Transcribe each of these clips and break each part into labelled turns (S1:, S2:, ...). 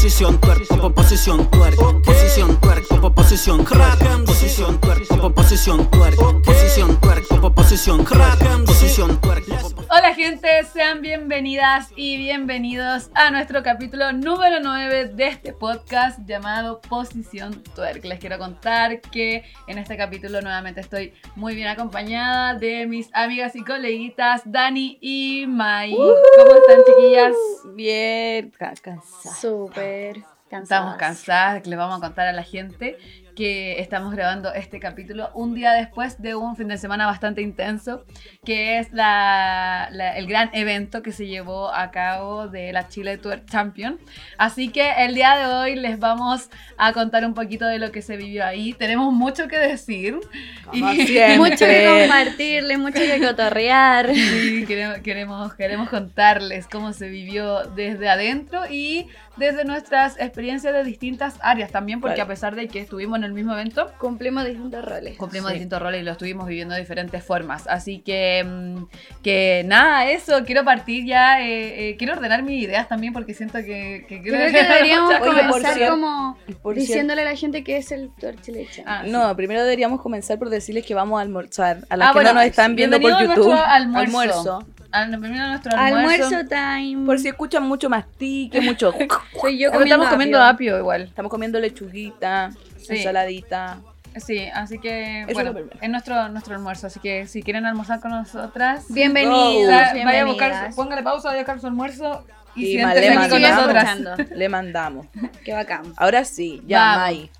S1: Posición twerk, po- posición twerk, posición twerk, po- posición twerk, posición twerk, po- posición twerk, posición twerk, po- posición twerk, posición twerk.
S2: Hola gente, sean bienvenidas y bienvenidos a nuestro capítulo número 9 de este podcast llamado Posición Twerk. Les quiero contar que en este capítulo nuevamente estoy muy bien acompañada de mis amigas y coleguitas Dani y Mai. ¿Cómo están chiquillas?
S3: Bien, ca- cansada.
S4: Súper cansadas.
S2: Estamos cansadas, les vamos a contar a la gente que estamos grabando este capítulo un día después de un fin de semana bastante intenso, que es la, la- el gran evento que se llevó a cabo de la Chile Tour Champion. Así que el día de hoy les vamos a contar un poquito de lo que se vivió ahí. Tenemos mucho que decir.
S3: Como
S2: Y-
S3: siempre.
S4: Mucho que compartirle, mucho que cotorrear.
S2: Sí, queremos, queremos, queremos contarles cómo se vivió desde adentro y desde nuestras experiencias de distintas áreas también, porque
S3: Claro.
S2: a pesar de que estuvimos en el mismo evento,
S4: Cumplimos distintos roles.
S2: cumplimos
S3: Sí.
S2: distintos roles y lo estuvimos viviendo de diferentes formas. Así que, mm, que nada, eso, quiero partir ya, eh, eh, quiero ordenar mis ideas también porque siento que, que
S4: creo que deberíamos comenzar
S3: cierto-
S4: como
S3: Por
S4: diciéndole a la gente que es el torchileche.
S2: Ah, sí.
S3: No, primero deberíamos comenzar por decirles que vamos a almorzar. A las
S2: Ah,
S3: que
S2: bueno,
S3: no nos están viendo por YouTube.
S2: nuestro almuerzo. Al, primero nuestro almuerzo.
S4: Almuerzo time.
S3: Por si escuchan mucho mastique, mucho.
S4: Soy yo
S2: Pero
S4: comiendo
S2: estamos comiendo
S4: apio.
S2: apio igual.
S3: Estamos comiendo lechuguita,
S2: Sí.
S3: ensaladita.
S2: Sí, así que,
S3: Eso
S2: bueno,
S3: es
S2: nuestro, nuestro almuerzo. Así que si quieren almorzar con nosotras,
S4: Bienvenidos,
S2: vaya vaya a
S4: bienvenidas.
S2: buscar, póngale pausa, vaya a buscar su almuerzo y,
S3: Y
S2: siéntese
S3: le mandamos. Le mandamos.
S4: Qué bacán.
S3: Ahora sí, ya,
S2: Vamos.
S3: Mai.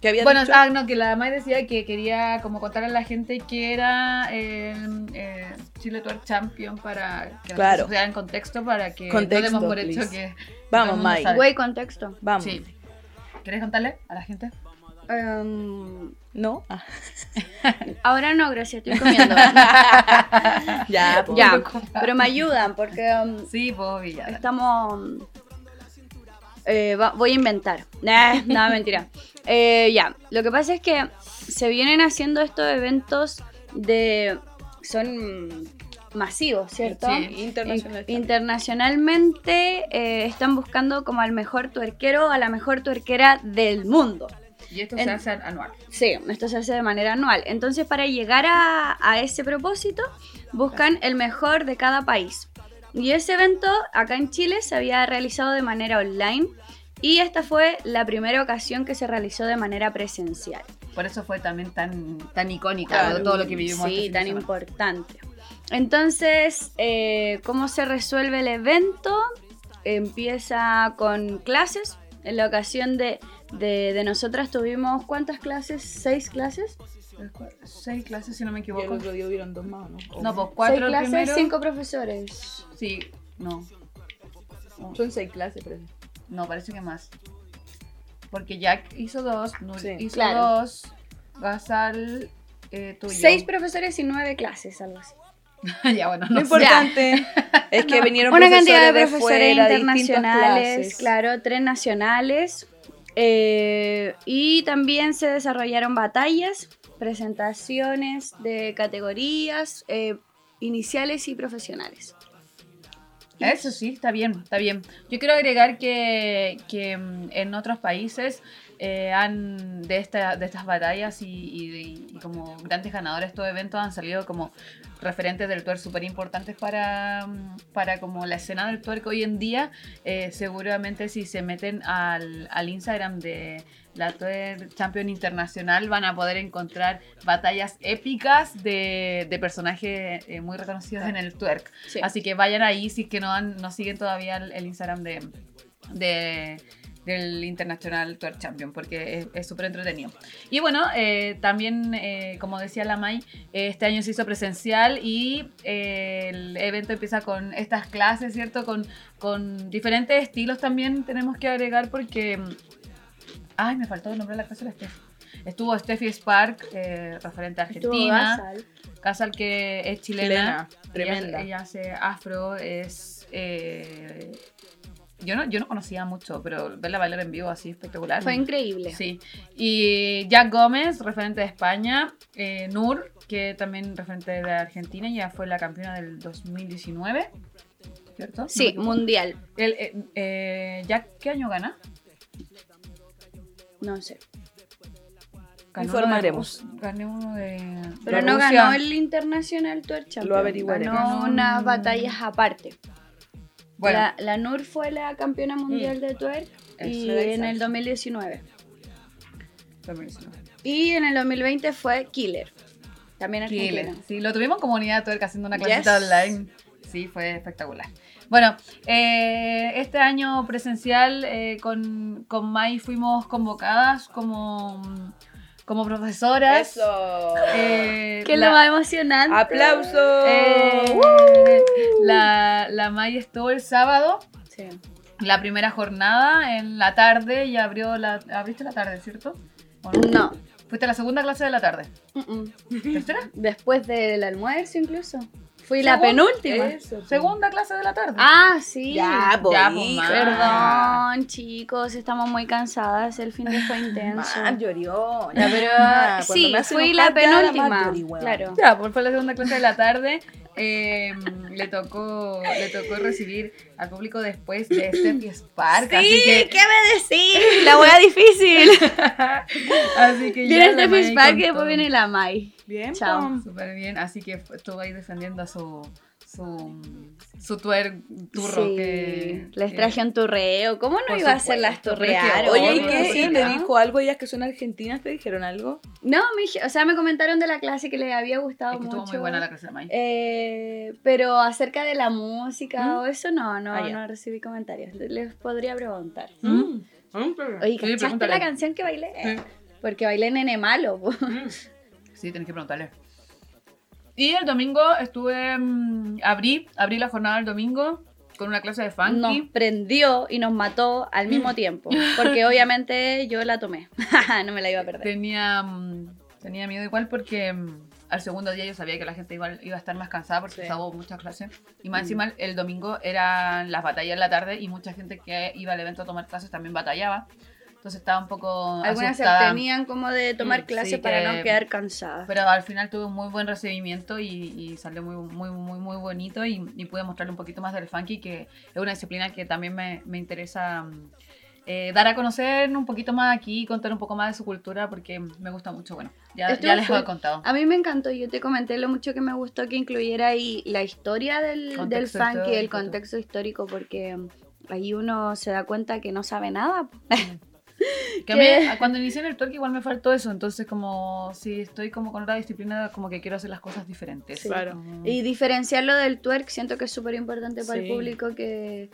S3: ¿Qué había
S2: Bueno,
S3: dicho?
S2: ah, no, que la May decía que quería como contarle a la gente que era el eh, Chile Tour Champion para que
S3: Claro.
S2: se en contexto para que
S3: Contexto,
S2: no demos por hecho que
S3: Vamos,
S2: el
S3: May.
S4: Güey, contexto.
S3: Vamos.
S2: Sí. ¿Querés contarle a la gente?
S4: Em,
S3: ¿No? Ah,
S4: ahora no, gracias, estoy comiendo.
S3: ya, po.
S4: ya, pero me ayudan porque em,
S2: Sí, pues Villada.
S4: Estamos. eh, va- voy a inventar. Nah, no, mentira. Eh, ya, lo que pasa es que se vienen haciendo estos eventos de. Son masivos, ¿cierto?
S2: Sí,
S3: internacional.
S4: In- internacionalmente eh, están buscando como al mejor tuerquero o a la mejor tuerquera del mundo.
S2: Y esto
S4: en-
S2: se hace anual.
S4: Sí, esto se hace de manera anual. Entonces, para llegar a, a ese propósito, buscan el mejor de cada país. Y ese evento acá en Chile se había realizado de manera online y esta fue la primera ocasión que se realizó de manera presencial.
S2: Por eso fue también tan, tan icónico
S3: Claro.
S2: todo lo que vivimos. este
S4: Sí,
S2: fin de
S4: tan importante. Entonces, eh, ¿cómo se resuelve el evento? Empieza con clases. En la ocasión de, de, de nosotras tuvimos, ¿cuántas clases? ¿Seis clases?
S2: Seis clases, si no me
S3: Y el
S2: equivoco.
S3: otro día hubieron dos más, ¿no?
S2: No, pues
S4: Seis
S2: cuatro el
S4: clases,
S2: primero.
S4: cinco profesores.
S2: Sí, no.
S3: Son seis clases, pero...
S2: No, parece que más. Porque Jack hizo dos,
S3: Sí,
S2: hizo
S4: claro.
S2: dos, Gazal, eh, tú y yo.
S4: Seis profesores y nueve clases, algo así.
S2: ya, bueno,
S3: Lo
S2: no sé.
S3: importante es que vinieron
S4: Una cantidad de
S3: profesores fuera,
S4: internacionales, claro, tres nacionales. eh, y también se desarrollaron batallas, presentaciones de categorías eh, iniciales y profesionales.
S2: Eso sí, está bien, está bien. Yo quiero agregar que, que, mm, en otros países eh, han de, esta, de estas batallas y, y- y como grandes ganadores de estos eventos han salido como referentes del tuer súper importantes para, para como la escena del tuerco hoy en día. Eh, seguramente si se meten al, al Instagram de la Tuer Champion Internacional van a poder encontrar batallas épicas de, de personajes eh, muy reconocidos en el twerk.
S4: Sí.
S2: Así que vayan ahí si es que no, han- no siguen todavía el, el Instagram de, de- del International Tour Champion, porque es- súper entretenido. Y bueno, eh, también, eh, como decía la May, eh, este año se hizo presencial y eh, el evento empieza con estas clases, ¿cierto? Con, con diferentes estilos también tenemos que agregar porque... mm, Ay, me faltó el nombre de la clase de la Steffi. Estuvo Steffi Spark, eh, referente a Argentina. Casal que es chilena.
S3: Chilena,
S2: Ella-
S3: tremenda.
S2: Ella, hace afro, es... yo, no, yo no conocía mucho, pero verla bailar en vivo así espectacular.
S4: Fue increíble.
S2: Sí. Y Jack Gómez, referente de España. eh, Nur, que también referente de Argentina, ya fue la campeona del 2019. ¿Cierto?
S4: Sí, mundial.
S2: El, eh, eh, Jack, ¿qué año gana?
S4: No sé.
S2: Ganó
S3: Informaremos.
S2: uno de Rus- Gané uno de.
S4: Pero
S2: de
S4: no
S2: Rusia.
S4: ganó el International Tour Champion.
S3: Lo averiguaré.
S4: Ganó unas
S2: un-
S4: batallas aparte.
S2: Bueno,
S4: La, la NUR fue la campeona mundial de twerk y en el 2019.
S2: 2019.
S4: Y en el 2020 fue Killer. También
S2: Killer.
S4: argentina.
S2: Sí, lo tuvimos en comunidad tuerca haciendo una clasita
S4: Yes.
S2: online. Sí, fue espectacular. Bueno, eh, este año presencial eh, con, con Mai fuimos convocadas como, como profesoras.
S3: Eso.
S2: Eh,
S4: ¿Qué es
S2: la-
S4: lo más emocionante?
S3: ¡Aplausos!
S2: eh, la, la Mai estuvo el sábado,
S4: Sí.
S2: la primera jornada en la tarde y abrió la... ¿Abriste la tarde, cierto? ¿O no?
S4: No.
S2: Fuiste a la segunda clase de la tarde.
S4: Mm-mm.
S2: ¿Tercera?
S4: Después del almuerzo incluso. Fui la penúltima.
S3: Eso, pues.
S2: Segunda clase de la tarde.
S4: Ah, sí.
S3: Ya, pues,
S2: Ya, pues,
S3: hija.
S4: Perdón, chicos, estamos muy cansadas. El fin de fue intenso.
S3: Man, llorió.
S4: Ya, pero sí, fui la penúltima.
S3: más llorí, weón.
S4: claro.
S2: Ya, pues fue la segunda clase de la tarde. Eh, le tocó le tocó recibir al público después de Steffi Spark. así
S4: Sí,
S2: que,
S4: ¿qué me decís? La wea difícil.
S2: así que
S4: Viene
S2: la
S4: este
S2: Mai
S4: Fish Park
S2: con
S4: y después viene la Mai.
S3: Bien,
S4: Chao.
S2: Súper bien, así que estuvo ahí defendiendo a su su, su tuer, turro
S4: Sí,
S2: que
S4: les
S2: que-
S4: traje un turreo. ¿Cómo no iba a hacer las
S2: supuesto, pero es que,
S4: turrearon?
S3: Oye, ¿y qué?
S2: sí,
S3: ¿Y ¿Le dijo algo ellas que son argentinas? ¿Te dijeron algo?
S4: No, me o sea, me comentaron de la clase que les había gustado
S2: es que
S4: mucho.
S2: estuvo muy buena la clase de Mai.
S4: Eh, pero acerca de la música o eso, no, no,
S3: Ah,
S4: no recibí comentarios. Les podría preguntar.
S2: ¿Mm?
S4: Oye,
S2: Sí,
S4: ¿cachaste
S2: pregúntale.
S4: la canción que bailé?
S2: Sí.
S4: Porque bailé Nene Malo.
S2: Sí, tenés que preguntarle. Y el domingo estuve, mm, abrí, abrí la jornada del domingo con una clase de
S4: Nos
S2: funky.
S4: prendió y nos mató al mismo tiempo. Porque obviamente yo la tomé. no me la iba a perder.
S2: Tenía, mm, tenía miedo igual porque mm, al segundo día yo sabía que la gente igual iba a estar más cansada porque
S3: Sí.
S2: estaba muchas clases. Y más
S3: Mm.
S2: encima el domingo eran las batallas en la tarde y mucha gente que iba al evento a tomar clases también batallaba. Entonces estaba un poco
S4: Algunas se
S2: asustada.
S4: abstenían como de tomar
S2: Mm,
S4: clase
S2: sí,
S4: para
S2: que-
S4: no quedar cansadas.
S2: Pero al final tuve un muy buen recibimiento y, y salió muy, muy, muy, muy bonito y, y pude mostrarle un poquito más del funky, que es una disciplina que también me, me interesa mm, eh, dar a conocer un poquito más aquí, contar un poco más de su cultura, porque me gusta mucho. Bueno, ya, les he contado.
S4: A mí me encantó, yo te comenté lo mucho que me gustó que incluyera ahí la historia del, del
S2: Contexto
S4: funky, el contexto histórico, porque mm, ahí uno se da cuenta que no sabe nada.
S2: Que a mí, cuando inicié en el torque igual me faltó eso, entonces como si estoy como con otra disciplina, como que quiero hacer las cosas diferentes.
S4: Sí.
S3: Claro.
S4: Y diferenciarlo del twerk siento que es súper importante para el
S3: Sí.
S4: público que,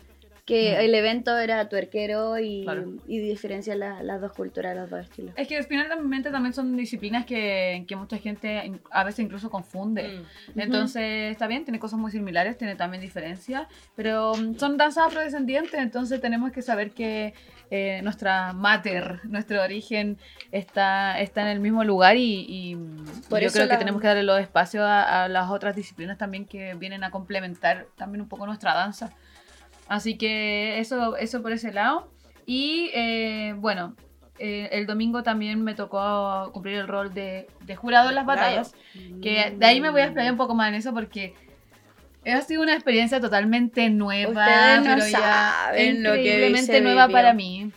S4: que el evento era tuerquero y,
S2: Claro.
S4: y diferenciar la- las dos culturas, los dos estilos.
S2: Es que finalmente también son disciplinas que, que mucha gente a veces incluso confunde.
S3: Mm.
S2: Entonces, está bien, tiene cosas muy similares, tiene también diferencias, pero mm, son danzas afrodescendientes, entonces tenemos que saber que eh, nuestra mater, nuestro origen está, está en el mismo lugar y, y,
S4: Por
S2: yo
S4: eso
S2: creo que tenemos que darle los espacios a, a las otras disciplinas también que vienen a complementar también un poco nuestra danza. Así que eso, eso por ese lado. Y eh, bueno, eh, el domingo también me tocó cumplir el rol de, de jurado en las batallas. Que de ahí me voy a explayar un poco más en eso porque ha sido una experiencia totalmente nueva,
S4: Ustedes no
S2: pero ya
S4: saben lo que
S2: increíblemente nueva
S4: vivió.
S2: para mí.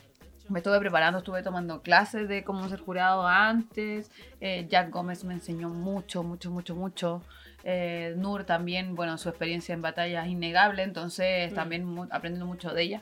S2: Me estuve preparando, estuve tomando clases de cómo ser jurado antes. Eh, Jack Gómez me enseñó mucho, mucho, mucho, mucho. Eh, Nur también, bueno, su experiencia en batalla es innegable, entonces
S3: Mm.
S2: también mu- aprendiendo mucho de ella.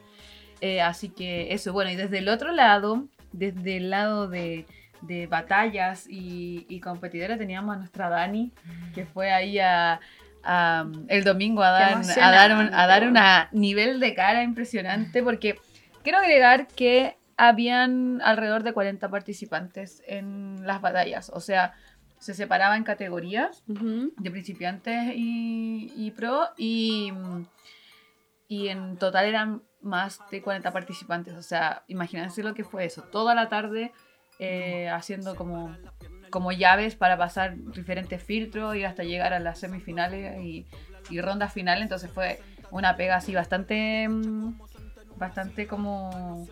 S2: Eh, así que eso, bueno, y desde el otro lado, desde el lado de, de batallas y, y competidores, teníamos a nuestra Dani, que fue ahí a, a, el domingo a dar, a dar, un, a
S4: emocionante.
S2: dar una nivel de cara impresionante, porque quiero agregar que habían alrededor de 40 participantes en las batallas, o sea, se separaba en categorías de principiantes y, y pro y, y en total eran más de 40 participantes. O sea, imagínense lo que fue eso. Toda la tarde eh, haciendo como, como llaves para pasar diferentes filtros y hasta llegar a las semifinales y, y rondas finales. Entonces fue una pega así bastante, mm, bastante como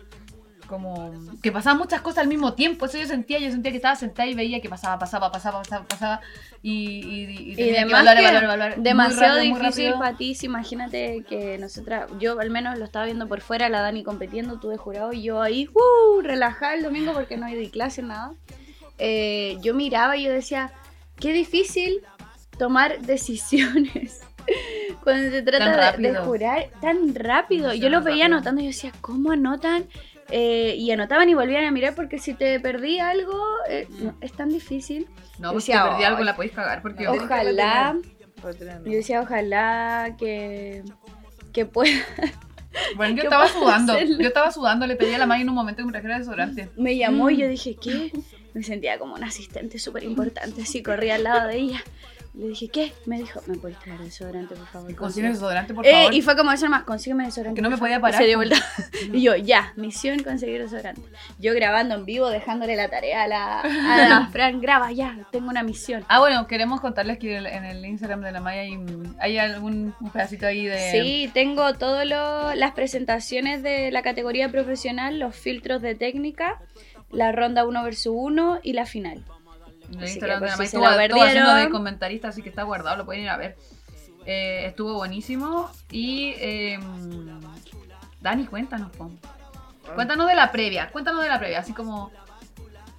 S2: como que pasaban muchas cosas al mismo tiempo. Eso yo sentía, yo sentía que estaba sentada y veía que pasaba, pasaba, pasaba, pasaba, pasaba. Y, y, y,
S4: Y
S2: tenía que
S4: demasiado
S2: rápido,
S4: difícil para ti. Imagínate que nosotras, yo al menos lo estaba viendo por fuera, la Dani compitiendo, tú de jurado y yo ahí, uh, relajada el domingo porque no di clase, nada. Eh, yo miraba y yo decía, qué difícil tomar decisiones. Cuando se trata de- de, jurar tan rápido, yo
S2: Demasiado
S4: lo veía
S2: rápido.
S4: anotando y yo decía, ¿cómo anotan? Eh, y anotaban y volvían a mirar porque si te perdí algo, eh, no, es tan difícil.
S2: No, pues si te perdí algo la podéis cagar porque
S4: Ojalá, yo decía, ojalá que, que pueda.
S2: Bueno, yo
S4: ¿Qué
S2: estaba sudando. Yo estaba sudando, le pedí a la May en un momento que me trajera desodorante.
S4: Me llamó y yo
S2: Mm.
S4: dije, ¿qué? Me sentía como una asistente súper importante, así corría al lado de ella. Le dije, ¿qué? Me dijo, ¿me puedes traer desodorante, por favor?
S2: Consigue desodorante, por
S4: Eh,
S2: favor.
S4: y fue como eso nomás, consígueme desodorante.
S2: Que no me podía
S4: favor". Y
S2: parar,
S4: Se dio vuelta. y yo, ya, misión conseguir desodorante. Yo grabando en vivo, dejándole la tarea a la, a la Fran, graba ya, tengo una misión.
S2: Ah, bueno, queremos contarles que en el Instagram de la Maya hay, hay algún un pedacito ahí de.
S4: Sí, tengo todas las presentaciones de la categoría profesional, los filtros de técnica, la ronda 1 versus 1 y la final.
S2: El
S4: Así
S2: Instagram
S4: que
S2: de la
S4: se
S2: estuvo,
S4: la
S2: estuvo haciendo de comentarista, así que está guardado, lo pueden ir a ver. Eh, estuvo buenísimo. Y. eh, Dani, cuéntanos, po. Cuéntanos de la previa, cuéntanos de la previa, así como.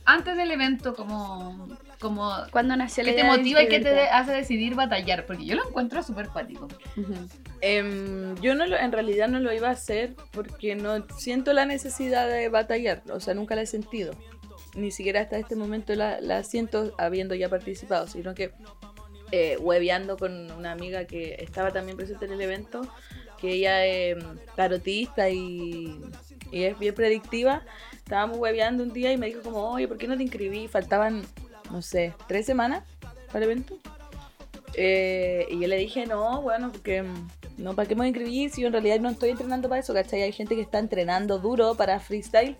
S2: Antes del evento, como. como
S4: ¿Cuándo nació la
S2: ¿Qué te motiva y qué te hace decidir batallar? Porque yo lo encuentro súper cuático.
S4: Ujú.
S3: Em, yo no lo- en realidad no lo iba a hacer porque no siento la necesidad de batallar, o sea, nunca la he sentido. Ni siquiera hasta este momento la, la siento habiendo ya participado, sino que eh, hueveando con una amiga que estaba también presente en el evento, que ella es em, tarotista y, y es bien predictiva. Estábamos hueveando un día y me dijo como, oye, ¿por qué no te inscribí? Faltaban, no sé, tres semanas para el evento. Eh, y yo le dije, no, bueno, porque mm, no, ¿para qué me voy a inscribir si yo en realidad no estoy entrenando para eso? ¿Cachai? Hay gente que está entrenando duro para freestyle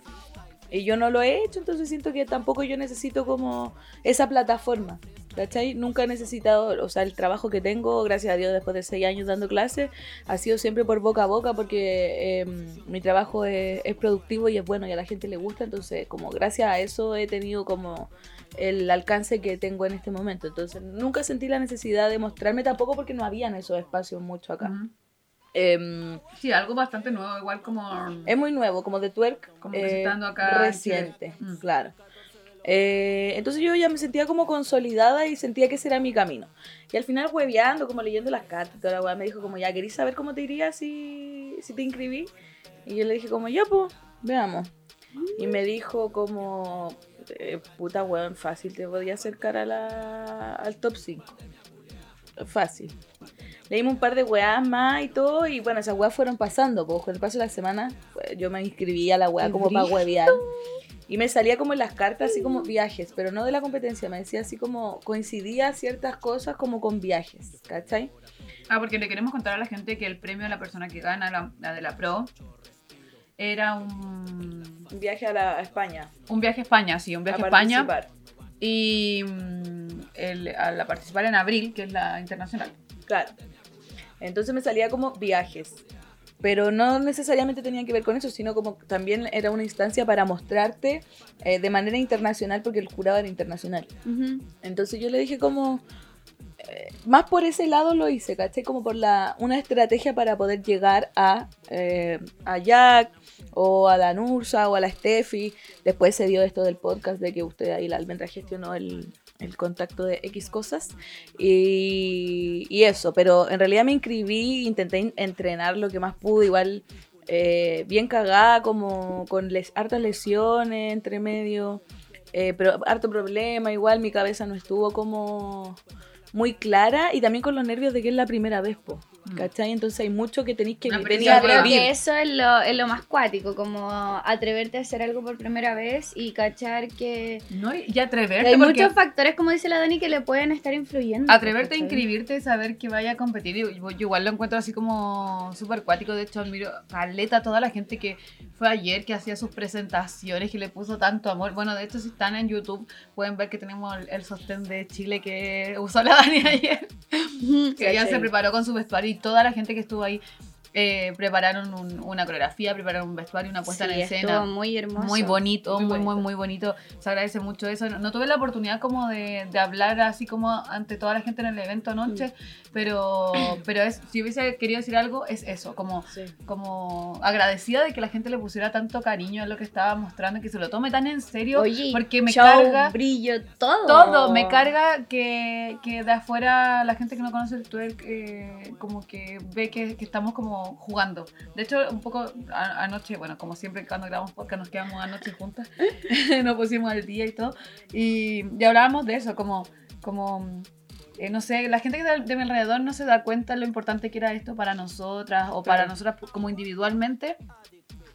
S3: y yo no lo he hecho, entonces siento que tampoco yo necesito como esa plataforma. ¿Cachai? Nunca he necesitado, o sea, el trabajo que tengo, gracias a Dios, después de seis años dando clases, ha sido siempre por boca a boca porque eh, mi trabajo es, es productivo y es bueno y a la gente le gusta, entonces como gracias a eso he tenido como el alcance que tengo en este momento. Entonces nunca sentí la necesidad de mostrarme tampoco porque no habían esos espacios mucho acá. Em,
S2: Sí, algo bastante nuevo, igual como.
S3: es muy nuevo, como de twerk.
S2: Como está dando acá en
S3: Reciente.
S2: Mm.
S3: claro. Eh, entonces yo ya me sentía como consolidada y sentía que ese era mi camino. Y al final hueveando, como leyendo las cartas, y toda la weá me dijo como, ya, ¿querís saber cómo te iría si, si te inscribí? Y yo le dije como, ya, pues, veamos. Y me dijo como, eh, puta weón, fácil, te podía acercar a la, al top 5. Fácil. Leímos un par de weas más y todo, y bueno, esas weas fueron pasando, pues con el paso de la semana pues, yo me inscribí a la wea
S4: Qué
S3: como para huevear. Y me salía como en las cartas así como viajes, pero no de la competencia, me decía así como coincidía ciertas cosas como con viajes, ¿cachai?
S2: Ah, porque le queremos contar a la gente que el premio a la persona que gana, la, la de la Pro, era un,
S3: Un viaje a, la, a España.
S2: un viaje a España, sí, un viaje a
S3: a
S2: España. Y mm, el, a la participar en abril, que es la internacional.
S3: Claro. Entonces me salía como viajes. Pero no necesariamente tenían que ver con eso, sino como también era una instancia para mostrarte eh, de manera internacional, porque el jurado era internacional. Entonces yo le dije como... eh, más por ese lado lo hice, ¿cachai? Como por la, una estrategia para poder llegar a, eh, a Jack o a la Nursa o a la Steffi. Después se dio esto del podcast de que usted ahí, la almendra, gestionó el, el contacto de X cosas. Y, y eso, pero en realidad me inscribí, intenté in- entrenar lo que más pude, igual eh, bien cagada, como con hartas lesiones entre medio. Eh, pero harto problema, igual mi cabeza no estuvo como muy clara y también con los nervios de que es la primera vez. ¿Cachai? Entonces hay mucho que tenéis que a
S4: Yo creo que eso es lo, es lo más cuático, como atreverte a hacer algo por primera vez y cachar que
S2: ¿no? Y atreverte,
S4: hay muchos factores, como dice la Dani, que le pueden estar influyendo.
S2: atreverte a inscribirte y saber que vaya a competir. Yo, yo igual lo encuentro así como súper cuático. De hecho, admiro caleta a toda la gente que fue ayer, que hacía sus presentaciones, que le puso tanto amor. Bueno, de hecho, si están en YouTube, pueden ver que tenemos el, el sostén de Chile que usó la Dani ayer. Que ella se preparó con su vestuario y toda la gente que estuvo ahí. eh, prepararon un- una coreografía, prepararon un vestuario, una puesta
S4: Sí,
S2: en
S4: estuvo
S2: escena.
S4: muy hermoso.
S2: Muy bonito,
S3: Muy
S2: muy, muy,
S3: bonito.
S2: muy bonito. Se agradece mucho eso. No, no tuve la oportunidad como de, de hablar así como ante toda la gente en el evento anoche,
S3: Mm.
S2: Pero, pero es, si hubiese querido decir algo, es eso, como,
S3: Sí.
S2: como agradecida de que la gente le pusiera tanto cariño a lo que estaba mostrando, que se lo tome tan en serio,
S4: Oye,
S2: porque me
S4: show,
S2: carga
S4: brillo, todo.
S2: todo, me carga que, que de afuera la gente que no conoce el twerk eh, como que ve que, que estamos como jugando. De hecho, un poco a- anoche, bueno, como siempre cuando grabamos podcast nos quedamos anoche juntas, nos pusimos al día y todo, y, y hablábamos de eso, como, como eh, no sé, la gente que de, de mi alrededor no se da cuenta lo importante que era esto para nosotras o para
S3: Claro.
S2: nosotras como individualmente.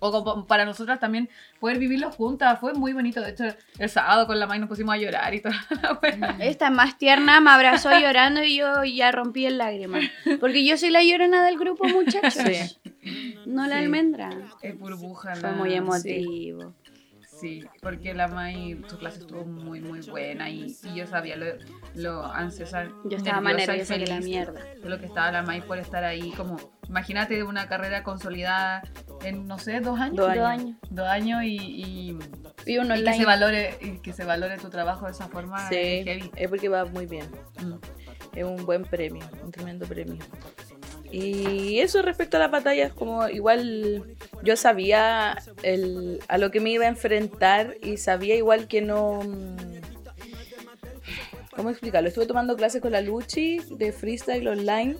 S2: O como para nosotras también poder vivirlo juntas. Fue muy bonito. De hecho, el sábado con la May nos pusimos a llorar y toda la.
S4: Esta es más tierna, me abrazó llorando y yo ya rompí en lágrimas. Porque yo soy la llorona del grupo, muchachos.
S3: Sí.
S4: No la
S2: Sí.
S4: almendra.
S2: Es burbuja.
S4: Fue muy emotivo.
S2: Sí, porque la May, su clase estuvo muy, muy buena y, y yo sabía lo, lo ansiosa.
S4: Yo estaba más
S2: nerviosa
S4: que la mierda.
S2: De lo que estaba la May por estar ahí. Como, imagínate una carrera consolidada en, no sé, dos años.
S3: Dos años.
S2: Dos años y, y,
S4: Y uno
S2: y que se valore y que se valore tu trabajo de esa forma
S3: Sí,
S2: es heavy.
S3: es porque va muy bien.
S2: Mm.
S3: Es un buen premio, un tremendo premio. Y eso respecto a las batallas, como igual yo sabía el, a lo que me iba a enfrentar y sabía igual que no... mm, ¿Cómo explicarlo? Estuve tomando clases con la Luchi de freestyle online.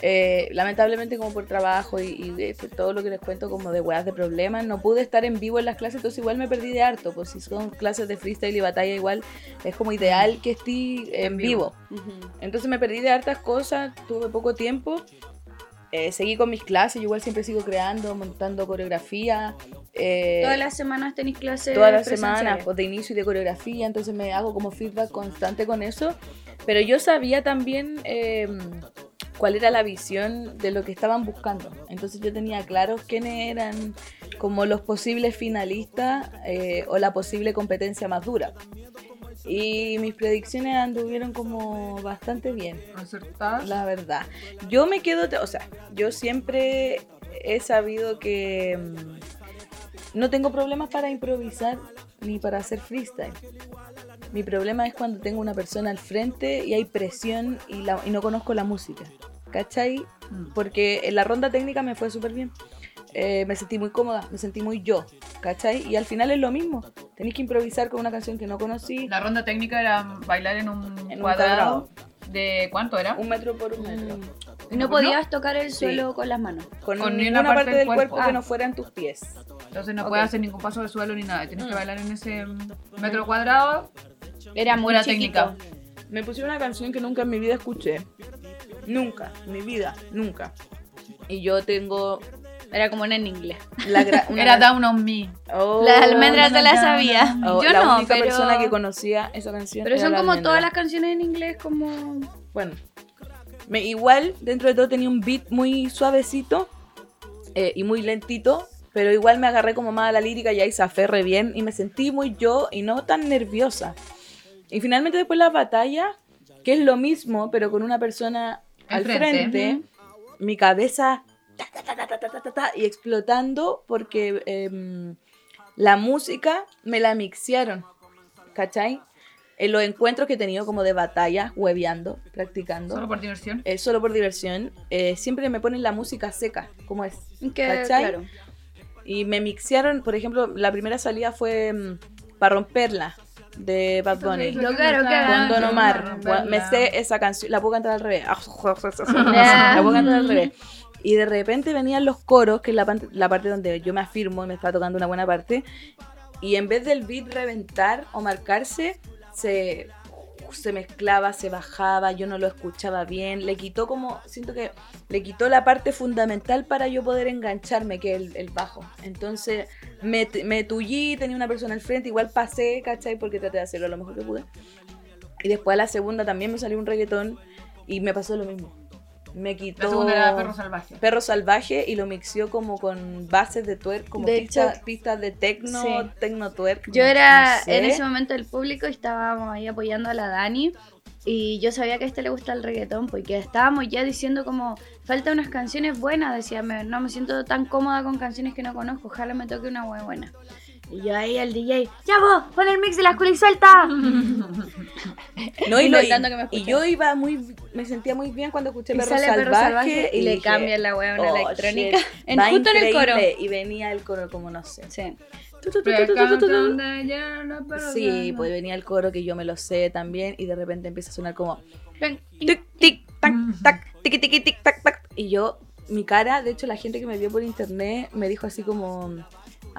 S3: eh, lamentablemente como por trabajo y, y de todo lo que les cuento como de weas de problemas, no pude estar en vivo en las clases, entonces igual me perdí de harto, pues si son clases de freestyle y batalla igual es como ideal que esté en vivo. Entonces me perdí de hartas cosas, tuve poco tiempo. Eh, seguí con mis clases, yo igual siempre sigo creando, montando coreografía. eh,
S4: Todas las semanas tenéis clases
S3: todas las semanas pues, de inicio y de coreografía, entonces me hago como feedback constante con eso. Pero yo sabía también eh, cuál era la visión de lo que estaban buscando. Entonces yo tenía claro quiénes eran como los posibles finalistas eh, o la posible competencia más dura. Y mis predicciones anduvieron como bastante bien
S2: Acertadas.
S3: la verdad. Yo me quedo, o sea, yo siempre he sabido que mm, no tengo problemas para improvisar ni para hacer freestyle. Mi problema es cuando tengo una persona al frente y hay presión y, la- y no conozco la música. ¿Cachai?
S2: Mm.
S3: Porque en la ronda técnica me fue súper bien. Eh, me sentí muy cómoda, me sentí muy yo, ¿cachai? Y al final es lo mismo. Tenéis que improvisar con una canción que no conocí,
S2: La ronda técnica era bailar en un,
S3: En un
S2: cuadrado, de ¿cuánto era?
S3: un metro por un metro.
S4: Y no podías tocar el
S3: Sí.
S4: suelo con las manos.
S3: Con,
S2: Con
S3: ninguna
S2: ninguna
S3: parte, del cuerpo,
S2: Ah.
S3: que no fueran tus pies.
S2: Entonces no
S3: Ok.
S2: puedes hacer ningún paso de suelo ni nada. Tienes que
S3: Mm.
S2: bailar en ese metro cuadrado.
S4: Era muy chiquito.
S2: técnica.
S3: Me pusieron una canción que nunca en mi vida escuché. Nunca, en mi vida, nunca. Y yo tengo
S4: Era como una en inglés.
S3: la gra- una-
S2: Era Down on Me.
S3: Oh,
S4: la almendra se la
S2: no,
S4: sabía.
S3: oh,
S4: Yo
S3: la
S4: no,
S3: única
S4: pero...
S3: persona que conocía esa canción.
S4: Pero son como todas las canciones en inglés, como...
S3: Bueno, me, igual dentro de todo tenía un beat muy suavecito eh, y muy lentito, pero igual me agarré como más a la lírica y ahí zafé re bien y me sentí muy yo y no tan nerviosa. Y finalmente después la batalla, que es lo mismo, pero con una persona al
S2: Enfrente.
S3: frente, mi cabeza ta, ta, ta, ta, ta, ta, y explotando porque em, la música me la mixearon, ¿cachai? En los encuentros que he tenido como de batalla, hueveando, practicando,
S2: Solo por diversión.
S3: eh, solo por diversión, eh, siempre me ponen la música seca, como es.
S4: Que,
S3: ¿Cachai?
S4: claro.
S3: Y me mixearon, por ejemplo, la primera salida fue para romperla, de Bad Bunny.
S4: Yo claro que
S3: Con Don Omar. Me sé esa canción, la puedo cantar al revés. la puedo cantar al revés. Y de repente venían los coros, que es la, la parte donde yo me afirmo y me estaba tocando una buena parte. Y en vez del beat reventar o marcarse, se, se mezclaba, se bajaba, yo no lo escuchaba bien. Le quitó como, siento que le quitó la parte fundamental para yo poder engancharme, que es el, el bajo. Entonces me, me tullí, tenía una persona al frente, igual pasé, ¿cachai? Porque traté de hacerlo lo mejor que pude. Y después a la segunda también me salió un reggaetón y me pasó lo mismo. Me quitó
S2: La segunda era Perro Salvaje.
S3: Perro Salvaje y lo mixió como con bases de twerk, como
S4: De
S3: pistas pistas de tecno,
S4: sí.
S3: tecno twerk.
S4: Yo era
S3: no sé.
S4: en ese momento el público y estábamos ahí apoyando a la Dani. Y yo sabía que a este le gusta el reggaetón, porque estábamos ya diciendo como, falta unas canciones buenas, decía, "Me- no me siento tan cómoda con canciones que no conozco, ojalá me toque una buena buena. Y yo ahí al DJ, ya vos, pon el mix de la escuela y suelta.
S3: No, y, lo-
S4: Intentando que me
S3: y
S4: escuchen.
S3: yo iba muy, me sentía muy bien cuando escuché
S4: Y
S3: Perro
S4: sale
S3: Salvaje,
S4: Perro Salvaje y le
S3: dije,
S4: cambian la wea a una
S3: "Oh,
S4: electrónica.
S3: shit,
S4: En- justo en el coro.
S3: increíble", Y venía el coro como no sé.
S4: Sí.
S3: Sí,
S2: pues
S3: venía el coro que yo me lo sé también y de repente empieza a sonar como
S4: Ven,
S3: tic, tic, tac, tac, tic, tac, tac. Y yo, mi cara, de hecho la gente que me vio por internet me dijo así como,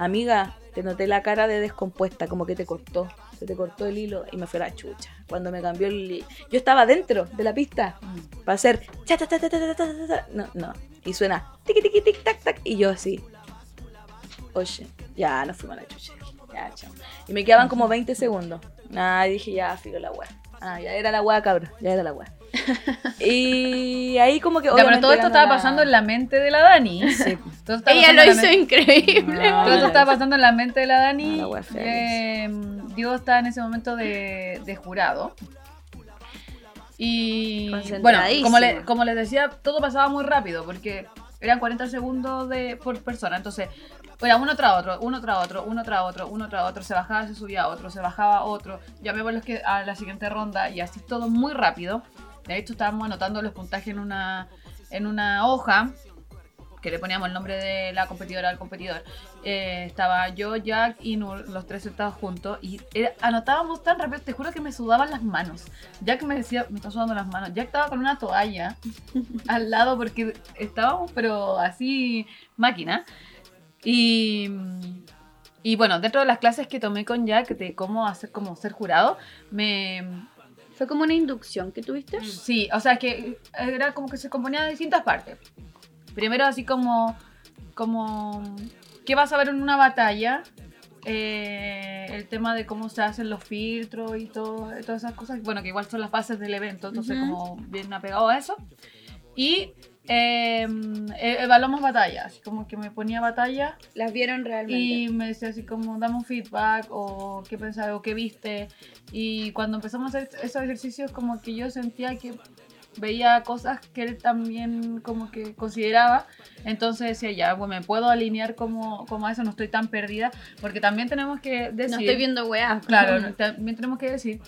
S3: amiga, te noté la cara de descompuesta, como que te cortó, se te cortó el hilo y me fue la chucha. Cuando me cambió el... Yo estaba dentro de la pista mm. para hacer... No, no. Y suena... Tiki, tiki, tic, tac, tac. Y yo así... Oye, ya no fuimos a la chucha. Ya, chao. Y me quedaban como 20 segundos. Ah, dije, ya, filo la weá. Ah, ya era la weá, cabrón. Ya era la weá y ahí como que...
S2: Ya, pero todo esto estaba
S3: la-
S2: pasando en la mente de la Dani.
S3: Sí.
S4: Ella lo hizo increíble.
S3: Ah,
S2: Todo esto estaba pasando en la mente de la Dani.
S3: Ah, la wea fea
S2: Eh, Diego estaba en ese momento de, de jurado. Y bueno, como, le- como les decía, todo pasaba muy rápido porque eran 40 segundos de, por persona. Entonces, era uno tras otro, uno tras otro, uno tras otro, uno tras otro. Se bajaba, se subía otro, se bajaba otro. Llamemos los que a la siguiente ronda y así todo muy rápido. De hecho, estábamos anotando los puntajes en una, en una hoja que le poníamos el nombre de la competidora al competidor. Eh, estaba yo, Jack y Nur, los tres sentados juntos, y era- anotábamos tan rápido, te juro que me sudaban las manos. Jack me decía, me están sudando las manos. Jack estaba con una toalla al lado porque estábamos, pero así, máquina. Y, y bueno, dentro de las clases que tomé con Jack de cómo hacer, como ser jurado, me,
S4: Fue como una inducción que tuviste.
S2: Sí, o sea, que era como que se componía de distintas partes. Primero así como, como ¿qué vas a ver en una batalla? Eh, el tema de cómo se hacen los filtros y todo, todas esas cosas. Bueno, que igual son las bases del evento, entonces como bien apegado a eso. Y eh, eh, evaluamos batallas, como que me ponía batalla
S4: Las vieron realmente.
S2: y me decía así como, dame un feedback o qué pensaste o qué viste. Y cuando empezamos a hacer esos ejercicios como que yo sentía que veía cosas que él también como que consideraba. Entonces decía, ya, bueno, me puedo alinear como, como a eso, no estoy tan perdida. Porque también tenemos que decir...
S4: no estoy viendo weá.
S2: Claro, también tenemos que decir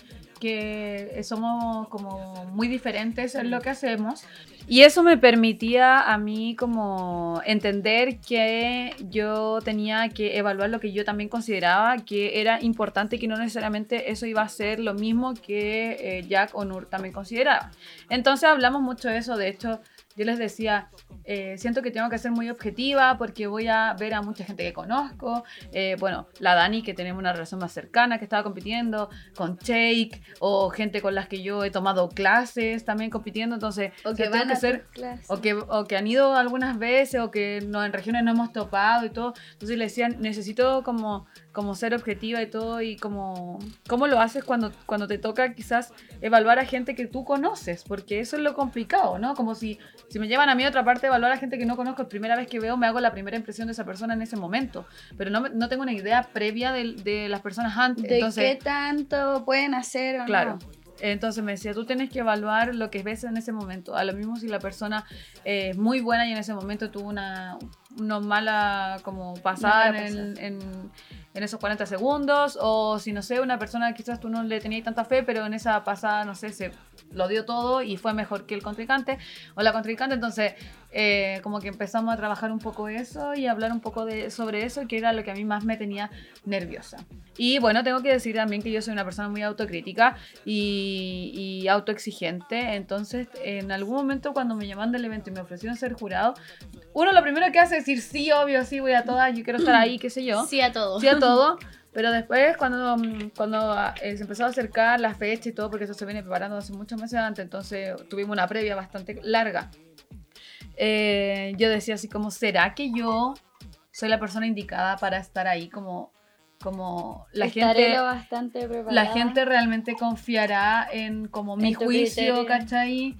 S2: que somos como muy diferentes en lo que hacemos y eso me permitía a mí como entender que yo tenía que evaluar lo que yo también consideraba que era importante y que no necesariamente eso iba a ser lo mismo que eh, Jack o Nur también consideraba. Entonces hablamos mucho de eso, de hecho yo les decía, eh, siento que tengo que ser muy objetiva porque voy a ver a mucha gente que conozco, eh, bueno, la Dani, que tenemos una relación más cercana, que estaba compitiendo, con Shake, o gente con las que yo he tomado clases también compitiendo, entonces,
S4: O que van a
S2: ser, o que, o que han ido algunas veces, o que no, en regiones no hemos topado y todo, entonces le decían, necesito como, como ser objetiva y todo, y como, ¿cómo lo haces cuando, cuando te toca quizás evaluar a gente que tú conoces? Porque eso es lo complicado, ¿no? Como si, si me llevan a mí a otra parte, evaluar a gente que no conozco, primera vez que veo, me hago la primera impresión de esa persona en ese momento, pero no, me- no tengo una idea previa de, de las personas antes.
S4: ¿De
S2: Entonces,
S4: qué tanto pueden hacer o
S2: Claro.
S4: no?
S2: Entonces me decía, tú tienes que evaluar lo que ves en ese momento. A lo mismo si la persona eh, es muy buena y en ese momento tuvo una, una mala como pasada en, en- en esos 40 segundos. O si no sé, una persona quizás tú no le tenías tanta fe, pero en esa pasada, no sé, se lo dio todo y fue mejor que el contrincante o la contrincante. Entonces eh, como que empezamos a trabajar un poco eso y hablar un poco de, sobre eso, que era lo que a mí más me tenía nerviosa. Y bueno, tengo que decir también que yo soy una persona muy autocrítica y, y autoexigente, entonces en algún momento cuando me llamaron del evento y me ofrecieron ser jurado, uno lo primero que hace es decir, sí, obvio, sí, voy a todas, yo quiero estar ahí, qué sé yo
S4: Sí a todo.
S2: sí a todo. Pero después, cuando, cuando eh, se empezó a acercar la fecha y todo, porque eso se viene preparando hace muchos meses antes, entonces tuvimos una previa bastante larga. Eh, yo decía así como, ¿será que yo soy la persona indicada para estar ahí? Como, como la
S4: Estaré
S2: gente...
S4: bastante preparada.
S2: La gente realmente confiará en como mi
S4: En
S2: juicio,
S4: criterio.
S2: ¿cachai?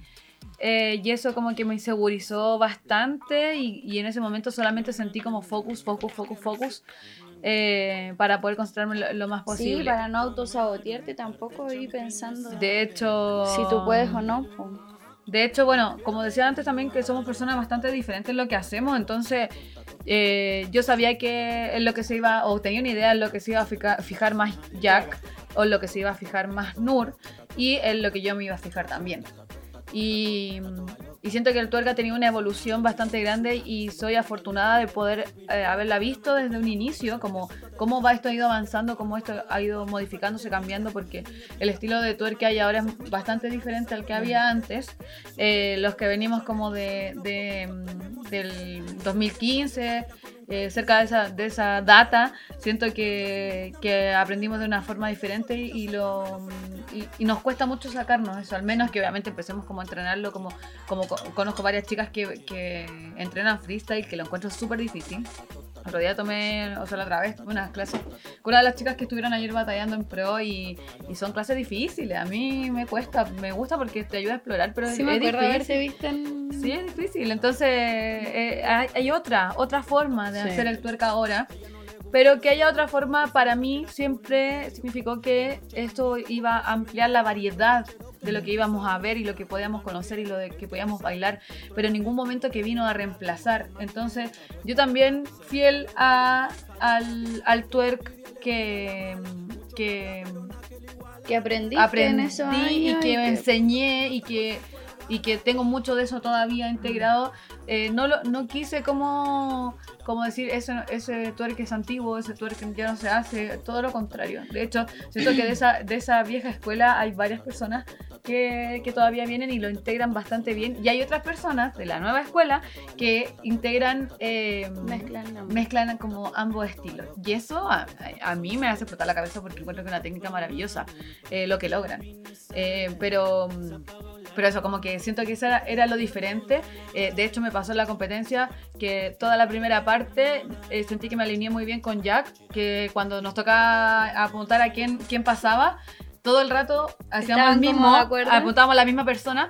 S2: eh, y eso como que me insegurizó bastante y, y en ese momento solamente sentí como focus, focus, focus, focus eh, para poder concentrarme lo, lo más posible.
S4: Sí, para no autosabotearte tampoco ir pensando
S2: De hecho...
S4: si tú puedes o no. po.
S2: De hecho, bueno, como decía antes también que somos personas bastante diferentes en lo que hacemos, entonces eh, yo sabía que en lo que se iba, o tenía una idea en lo que se iba a fica- fijar más Jack, o en lo que se iba a fijar más Nur, y en lo que yo me iba a fijar también. Y, y siento que el tuerca ha tenido una evolución bastante grande y soy afortunada de poder eh, haberla visto desde un inicio, como cómo va esto ha ido avanzando, cómo esto ha ido modificándose, cambiando, porque el estilo de tuerca que hay ahora es bastante diferente al que había antes. Eh, los que venimos como de, de, del 2015, eh, cerca de esa, de esa data, siento que, que aprendimos de una forma diferente y, lo, y, nos cuesta mucho sacarnos eso, al menos que obviamente empecemos como a entrenarlo, como, como co- conozco varias chicas que, que entrenan freestyle, que lo encuentro súper difícil. Otro día tomé, o sea, la otra vez tomé unas clases con una de las chicas que estuvieron ayer batallando en pro y, y son clases difíciles. A mí me cuesta, me gusta porque te ayuda a explorar, pero
S4: Sí,
S2: es,
S4: me acuerdo
S2: difícil.
S4: visto en...
S2: Sí, es difícil. Entonces, eh, hay, hay otra, otra forma de
S3: Sí.
S2: hacer el tuerca ahora. Pero que haya otra forma, para mí siempre significó que esto iba a ampliar la variedad de lo que íbamos a ver y lo que podíamos conocer y lo de que podíamos bailar, pero en ningún momento que vino a reemplazar. Entonces, yo también fiel a, al, al twerk que, que aprendí
S4: en esos
S2: y que enseñé y que y que tengo mucho de eso todavía integrado eh, no lo, no quise como como decir ese ese tuerque es antiguo ese tuerque ya no se hace todo lo contrario de hecho siento que de esa de esa vieja escuela hay varias personas que, que todavía vienen y lo integran bastante bien y hay otras personas de la nueva escuela que integran eh,
S4: Mezclan ambos.
S2: mezclan como ambos estilos. Y eso a, a- a mí me hace explotar la cabeza porque encuentro que es una técnica maravillosa eh, lo que logran. Eh, pero, mm, pero eso, como que siento que eso era, era lo diferente. Eh, de hecho, me pasó en la competencia que toda la primera parte eh, sentí que me alineé muy bien con Jack, que cuando nos toca apuntar a quién, quién pasaba, todo el rato hacíamos el mismo, apuntábamos a la misma persona.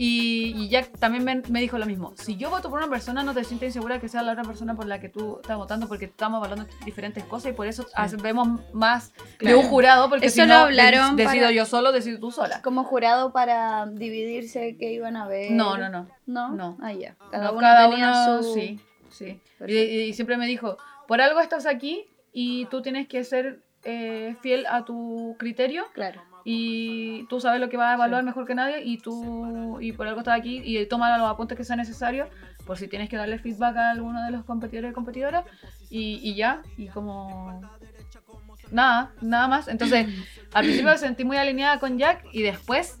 S2: Y, y Jack también me, me dijo lo mismo. Si yo voto por una persona, no te sientes insegura que sea la otra persona por la que tú estás votando, porque estamos hablando de diferentes cosas y por eso hace- vemos más de
S4: Claro.
S2: un jurado, porque
S4: Eso
S2: si
S4: lo
S2: no,
S4: hablaron
S2: de- decido
S4: para-
S2: yo solo, decido tú sola.
S4: Como jurado para dividirse qué iban a ver.
S2: No, no, no.
S4: ¿No?
S2: No.
S4: Ah, ya. Cada
S2: No,
S4: uno
S2: cada
S4: tenía
S2: uno,
S4: su...
S2: sí, sí. Y siempre me dijo, por algo estás aquí y tú tienes que ser eh, fiel a tu criterio
S4: Claro.
S2: Y tú sabes lo que vas a evaluar mejor que nadie y tú y por algo estás aquí y toma los apuntes que sean necesarios por si tienes que darle feedback a alguno de los competidores y competidoras y, y ya y como nada nada más. Entonces al principio me sentí muy alineada con Jack y después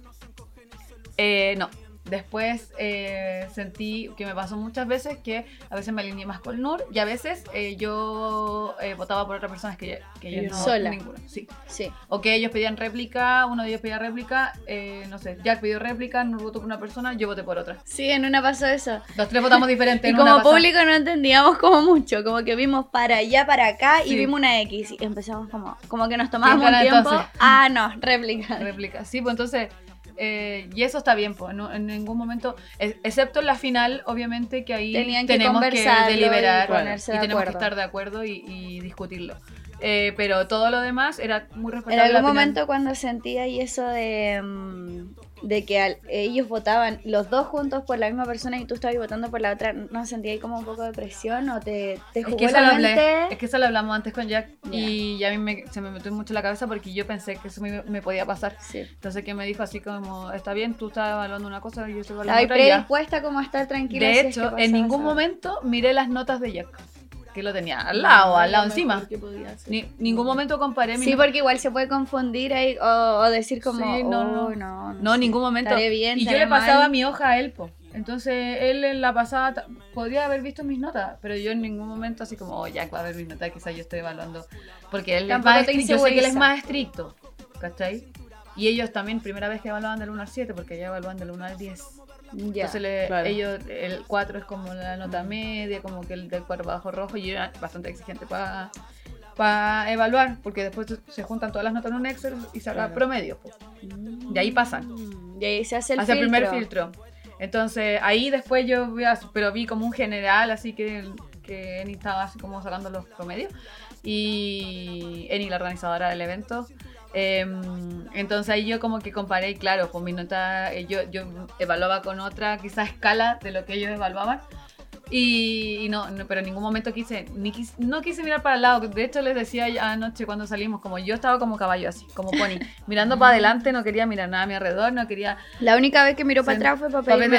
S2: eh, no Después eh, sentí que me pasó muchas veces que a veces me alineé más con Nur y a veces eh, yo eh, votaba por otras personas que, que ellos no.
S4: Sola.
S2: Ninguna, sí.
S4: Sí.
S2: O que ellos pedían réplica, uno de ellos pedía réplica, eh, no sé, Jack pidió réplica, Nur votó por una persona, yo voté por otra.
S4: Sí, en una pasó eso.
S2: Los tres votamos diferente.
S4: Y
S2: en
S4: como
S2: una
S4: público no entendíamos como mucho, como que vimos para allá, para acá y vimos una X y empezamos como, como que nos tomábamos
S2: ¿Quién
S4: un tiempo.
S2: entonces?
S4: Ah, no, réplica.
S2: réplica. Sí, pues entonces, eh, y eso está bien, pues no- en ningún momento, ex- excepto en la final, obviamente que ahí
S4: Tenían que
S2: tenemos que
S4: y
S2: deliberar y tenemos que estar de acuerdo y, y discutirlo. Eh, pero todo lo demás era muy
S4: En
S2: respetable.
S4: algún
S2: la opinión.
S4: momento cuando sentía ahí eso de, mm, de que al- ellos votaban los dos juntos por la misma persona y tú estabas votando por la otra, ¿no sentía ahí como un poco de presión o te, te
S2: Es
S4: jugó
S2: que, eso
S4: la
S2: hablé,
S4: mente?
S2: es que eso lo hablamos antes con Jack y ya a mí me- se me metió mucho en la cabeza porque yo pensé que eso me, me podía pasar.
S4: Sí.
S2: Entonces que me dijo así como, está bien, tú estás evaluando una cosa y yo estoy evaluando
S4: Estaba
S2: otra y ya.
S4: predispuesta como a estar tranquila.
S2: De
S4: si es que
S2: hecho, en ningún momento miré las notas de Jack, que lo tenía al lado, al lado encima. Ni, ningún momento comparé mi
S4: Sí,
S2: nota.
S4: porque igual se puede confundir ahí o, o decir como,
S2: Sí, no,
S4: "Oh,
S2: no.
S4: no,
S2: No,
S4: sé,
S2: ningún momento.
S4: bien,
S2: y yo le pasaba
S4: mal".
S2: mi hoja a él, po. Entonces él en la pasada podría haber visto mis notas, pero yo en ningún momento así como, oh, Jack va a ver mis notas, quizás yo estoy evaluando. Porque él es
S4: Tampoco
S2: más
S4: te
S2: estricto, yo sé que él es más estricto, ¿cachai? Y ellos también, primera vez que evaluaban del 1 al 7, porque ya evaluaban del 1 al 10.
S4: Ya.
S2: Entonces le-
S3: claro.
S2: ellos, el 4 es como la nota media, como que el del 4 bajo rojo, y era bastante exigente para evaluar, porque después se juntan todas las notas en un Excel y saca
S3: Claro.
S2: promedio. De ahí pasan.
S4: Mm, Y ahí se hace el
S2: Hacia el
S4: filtro.
S2: primer filtro. Entonces ahí después yo pero vi como un general, así que, que Eni estaba así como sacando los promedios. Y Eni, la organizadora del evento. Em, entonces ahí yo como que comparé, claro, con mi nota, eh, yo, yo evaluaba con otra quizás escala de lo que ellos evaluaban. Y, y no, no, pero en ningún momento quise, ni quis- no quise mirar para el lado. De hecho, les decía anoche cuando salimos, como yo estaba como caballo así, como pony, mirando para adelante, no quería mirar nada a mi alrededor, no quería
S4: La única vez que miró para atrás fue para pedirme.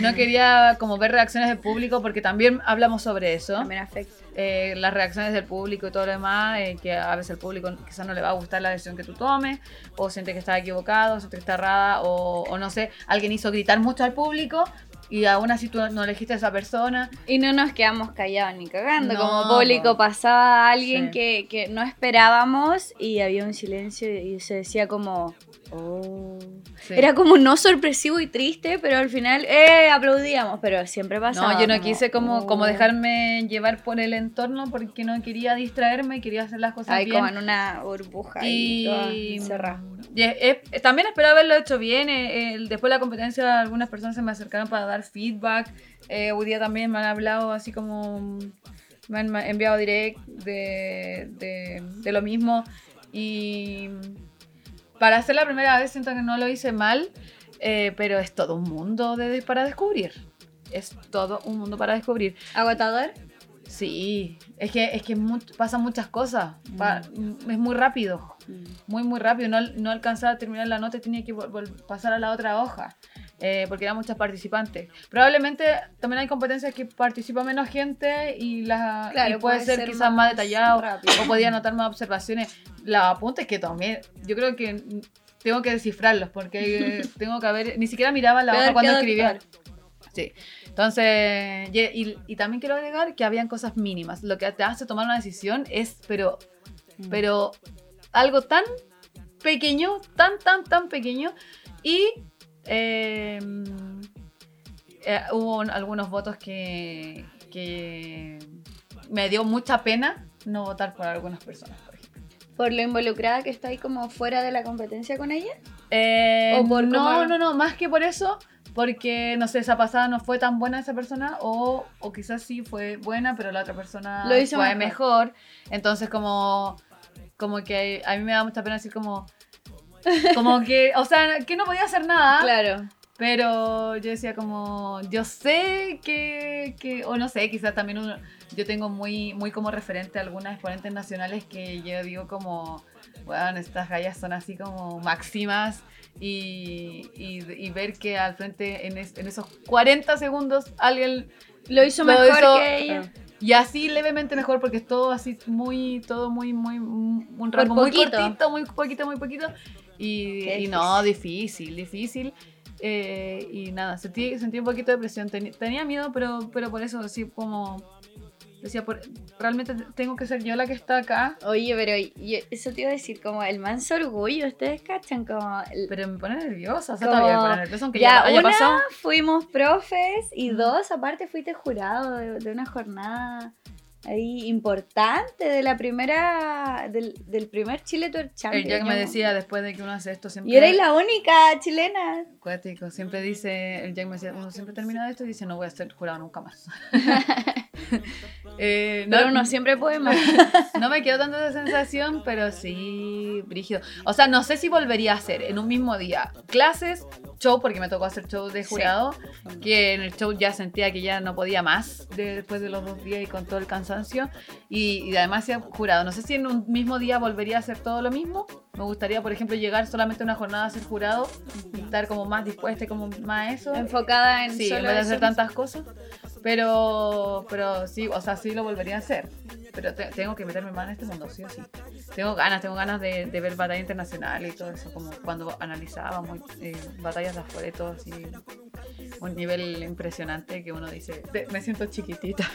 S2: No quería como ver reacciones del público porque también hablamos sobre eso.
S4: También afecta.
S2: Eh, las reacciones del público y todo lo demás, eh, que a veces el público quizás no le va a gustar la decisión que tú tomes, o siente que está equivocado, siente que está errada, o, o no sé, alguien hizo gritar mucho al público y aún así tú no elegiste a esa persona.
S4: Y no nos quedamos callados ni cagando.
S2: No,
S4: Como público
S2: po.
S4: pasaba alguien
S2: Sí.
S4: que, que no esperábamos y había un silencio y se decía como... "Oh".
S2: Sí.
S4: Era como no sorpresivo y triste, pero al final eh, aplaudíamos, pero siempre pasaba.
S2: No, yo no
S4: como,
S2: quise como, como
S4: "Oh".
S2: dejarme llevar por el entorno porque no quería distraerme, quería hacer las cosas
S4: Ahí
S2: bien.
S4: como en una burbuja y, toda encerrada.
S2: y es- es- también esperaba haberlo hecho bien. eh, eh, después de la competencia, algunas personas se me acercaron para dar feedback. Eh, hoy día también me han hablado así como. Me han enviado direct de, de, de lo mismo. Y para hacer la primera vez siento que no lo hice mal, eh, pero es todo un mundo de, para descubrir. Es todo un mundo para descubrir.
S4: ¿Agotador?
S2: Sí, es que, es que mu- pasan muchas cosas. Pa- Es muy rápido muy muy rápido, no, no alcanzaba a terminar la nota y tenía que pasar a la otra hoja, eh, porque eran muchas participantes. Probablemente también hay competencias que participa menos gente y, la,
S4: Claro,
S2: y puede,
S4: puede
S2: ser,
S4: ser
S2: quizás más,
S4: más
S2: detallado
S4: rápido.
S2: o podía anotar más observaciones. Los apuntes que tomé, yo creo que tengo que descifrarlos porque tengo que haber, ni siquiera miraba la hoja cuando escribía. Sí. Entonces, y, y- y también quiero agregar que habían cosas mínimas. Lo que te hace tomar una decisión es, pero,
S4: Mm.
S2: pero algo tan pequeño, tan, tan, tan pequeño. Y eh, eh, hubo un- algunos votos que, que me dio mucha pena no votar por algunas personas, por ejemplo.
S4: ¿Por lo involucrada que está ahí como fuera de la competencia con ella?
S2: Eh,
S4: O por
S2: no,
S4: cómo-
S2: no, no, más que por eso, porque, no sé, esa pasada no fue tan buena esa persona, o, o quizás sí fue buena, pero la otra persona
S4: Lo hizo
S2: fue
S4: mejor.
S2: mejor. Entonces, como, como que a mí me da mucha pena decir como... Como que, o sea, que no podía hacer nada,
S4: Claro.
S2: pero yo decía como, yo sé que, que o no sé, quizás también uno- yo tengo muy, muy como referente a algunas exponentes nacionales que yo digo como, bueno, estas gallas son así como máximas y, y, y ver que al frente en, es- en esos 40 segundos alguien
S4: Lo hizo
S2: lo
S4: mejor
S2: hizo,
S4: que ella.
S2: y así levemente mejor porque es todo así muy, todo muy, muy, un rango muy cortito, muy poquito, muy poquito. Y, no, difícil, difícil. Eh, y nada, sentí, sentí un poquito de presión. Tenía miedo, pero, pero por eso, así como decía, por, realmente tengo que ser yo la que está acá.
S4: Oye, pero yo- eso te iba a decir, como el manso orgullo, ustedes cachan, como... el-
S2: Pero me pone nerviosa, o sea,
S4: Como-
S2: todavía me pone nerviosa, aunque
S4: ya,
S2: ya, haya
S4: una,
S2: pasado.
S4: fuimos profes y dos, aparte fuiste jurado de, de una jornada ahí importante de la primera, del, del primer Chile Tour Champion.
S2: Jack me
S4: Yo-
S2: decía después de que uno hace esto siempre.
S4: Y eres la única chilena.
S2: Acuático, siempre dice, el Jack me decía, uno siempre termina esto y dice, no voy a ser jurado nunca más. Eh,
S4: Pero uno siempre puede más.
S2: No me quedo tanto esa sensación, pero sí, brígido. O sea, no sé si volvería a hacer en un mismo día clases, show, porque me tocó hacer show de
S4: Sí.
S2: jurado, que en el show ya sentía que ya no podía más de- después de los dos días y con todo el cansancio. Y, y además jurado. No sé si en un mismo día volvería a hacer todo lo mismo. Me gustaría, por ejemplo, llegar solamente a una jornada a ser jurado y estar como más dispuesta y como más a eso.
S4: Enfocada en
S2: Sí, en
S4: solo
S2: vez de hacer tantas cosas. Pero, pero sí, o sea, sí lo volvería a hacer. Pero te- tengo que meterme más en este mundo, sí o sí. Tengo ganas, tengo ganas de, de ver batalla internacional y todo eso, como cuando analizábamos eh, batallas de afuera y todo así. Un nivel impresionante que uno dice, "Te- me siento chiquitita.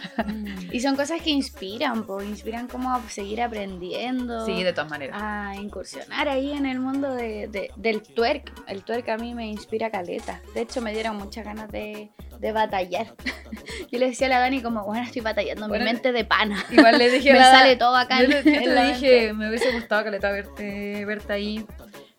S4: Y son cosas que inspiran, pues inspiran como a seguir aprendiendo.
S2: Sí, de todas maneras.
S4: a incursionar ahí en el mundo de, de- del twerk. El twerk a mí me inspira caleta. De hecho, me dieron muchas ganas de, de batallar. Yo le decía a la Dani como, bueno, estoy batallando
S2: Bueno,
S4: mi mente de pana.
S2: Igual le dije
S4: me
S2: la-
S4: sale todo acá
S2: Yo
S4: en-
S2: le, yo
S4: en
S2: te
S4: la
S2: me hubiese gustado, Caleta, verte, verte ahí,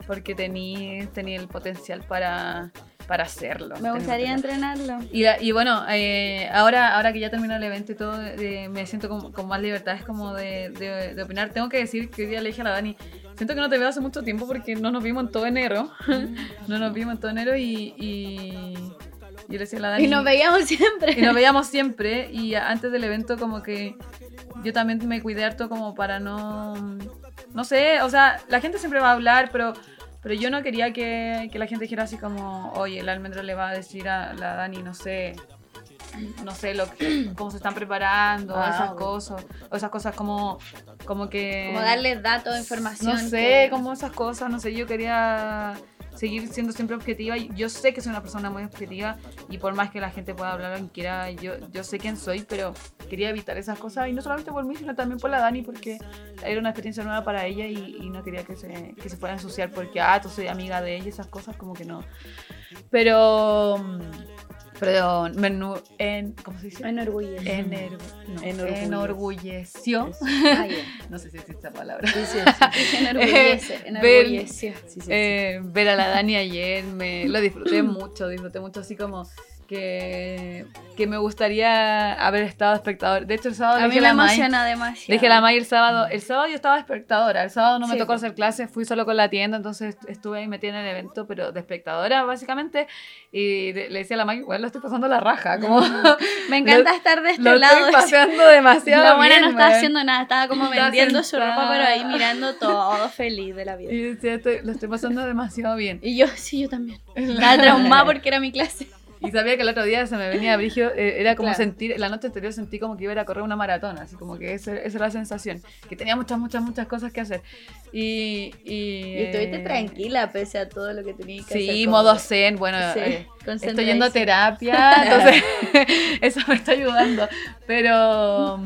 S2: porque tení, tenía el potencial para, para hacerlo.
S4: Me gustaría entrenarlo.
S2: Y, y bueno, eh, ahora, ahora que ya terminó el evento y todo, de- me siento con, con más libertad, es como de, de- de opinar. Tengo que decir que hoy día le dije a la Dani, siento que no te veo hace mucho tiempo porque no nos vimos en todo enero. no nos vimos en todo enero y, y yo le decía a la Dani...
S4: Y nos veíamos siempre.
S2: y nos veíamos siempre y antes del evento como que yo también me cuidé harto como para no... No sé, o sea, la gente siempre va a hablar, pero... Pero yo no quería que, que la gente dijera así como, oye, el almendro le va a decir a la Dani, no sé, no sé lo que- cómo se están preparando,
S3: Ah,
S2: esas cosas, o esas cosas como, como que...
S4: Como darles datos, información.
S2: No sé,
S4: que-
S2: como esas cosas, no sé, yo quería seguir siendo siempre objetiva yo sé que soy una persona muy objetiva y por más que la gente pueda hablar lo que quiera, yo, yo sé quién soy, pero quería evitar esas cosas y no solamente por mí, sino también por la Dani porque era una experiencia nueva para ella y, y no quería que se, que se fuera a ensuciar porque, ah, tú soy amiga de ella, esas cosas como que no. Pero... Pero me enu- en, ¿cómo se dice?
S4: Enorgullece.
S2: Ener- no, enorgulleció.
S4: Ah, ya.
S2: No sé si existe esa palabra.
S3: Sí, sí, sí.
S4: Enorgullece,
S2: Eh,
S4: enorgulleció.
S3: Sí, sí, sí.
S2: Eh, ver a la Dani ayer, me lo disfruté mucho, disfruté mucho así como que, que me gustaría haber estado espectador. De hecho, el sábado
S4: A
S2: le
S4: mí me
S2: la
S4: emociona
S2: le
S4: demasiado.
S2: dije a la May el sábado, el sábado yo estaba espectadora, el sábado no me
S4: Sí,
S2: tocó hacer clases, fui solo con la tienda, entonces estuve ahí metida en el evento, pero de espectadora básicamente, y de- le decía a la May, bueno, lo estoy pasando la raja, como
S4: Me encanta
S2: Lo-
S4: estar de este
S2: lo
S4: lado.
S2: estoy pasando demasiado
S4: La buena
S2: bien,
S4: no estaba haciendo nada, estaba como
S2: Estaba
S4: vendiendo su
S2: sentada.
S4: ropa, pero ahí mirando todo feliz de la vida.
S2: Y decía, estoy- lo estoy pasando demasiado bien.
S4: Y yo, sí, yo también. Estaba traumada porque era mi clase.
S2: Y sabía que el otro día se me venía Brigio, eh, era como
S4: Claro.
S2: sentir, la noche anterior sentí como que iba a ir a correr una maratón, así como que esa, esa era la sensación, que tenía muchas, muchas, muchas cosas que hacer. Y, y,
S4: Y estuviste
S2: eh,
S4: tranquila pese a todo lo que tenías que hacer.
S2: Sí, modo zen, bueno,
S4: Sí,
S2: eh, estoy yendo a terapia, entonces eso me está ayudando. Pero,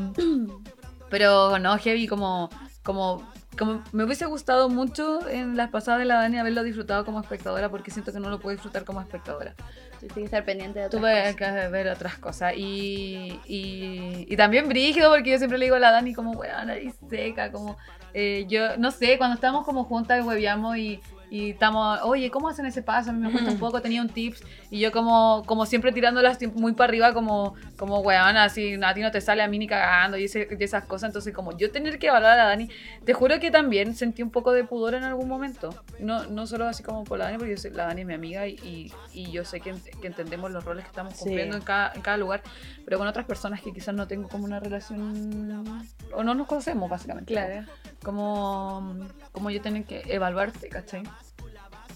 S2: pero no, heavy, como, como, como me hubiese gustado mucho en las pasadas de la Dani haberlo disfrutado como espectadora, porque siento que no lo puedo disfrutar como espectadora.
S4: Tuviste que estar pendiente de otras
S2: Tuve
S4: cosas.
S2: que ver otras cosas. Y, y, y también brígido, porque yo siempre le digo a la Dani como, weón, nariz seca, como, eh, yo, no sé, cuando estamos como juntas y hueveamos y, y estamos, oye, ¿cómo hacen ese paso? A mí me cuesta un poco, tenía un tips. Y yo como, como siempre tirándolas muy para arriba, como, como weón, así, a ti no te sale a mí ni cagando y, ese- y esas cosas. Entonces, como yo tener que evaluar a Dani, te juro que también sentí un poco de pudor en algún momento. No, no solo así como por la Dani, porque yo sé- la Dani es mi amiga y, y, yo sé que, que entendemos los roles que estamos
S3: Sí.
S2: cumpliendo en, cada, en cada lugar, pero con otras personas que quizás no tengo como una relación o no nos conocemos, básicamente.
S4: Claro.
S2: Como, como yo tengo que evaluarte, ¿cachai?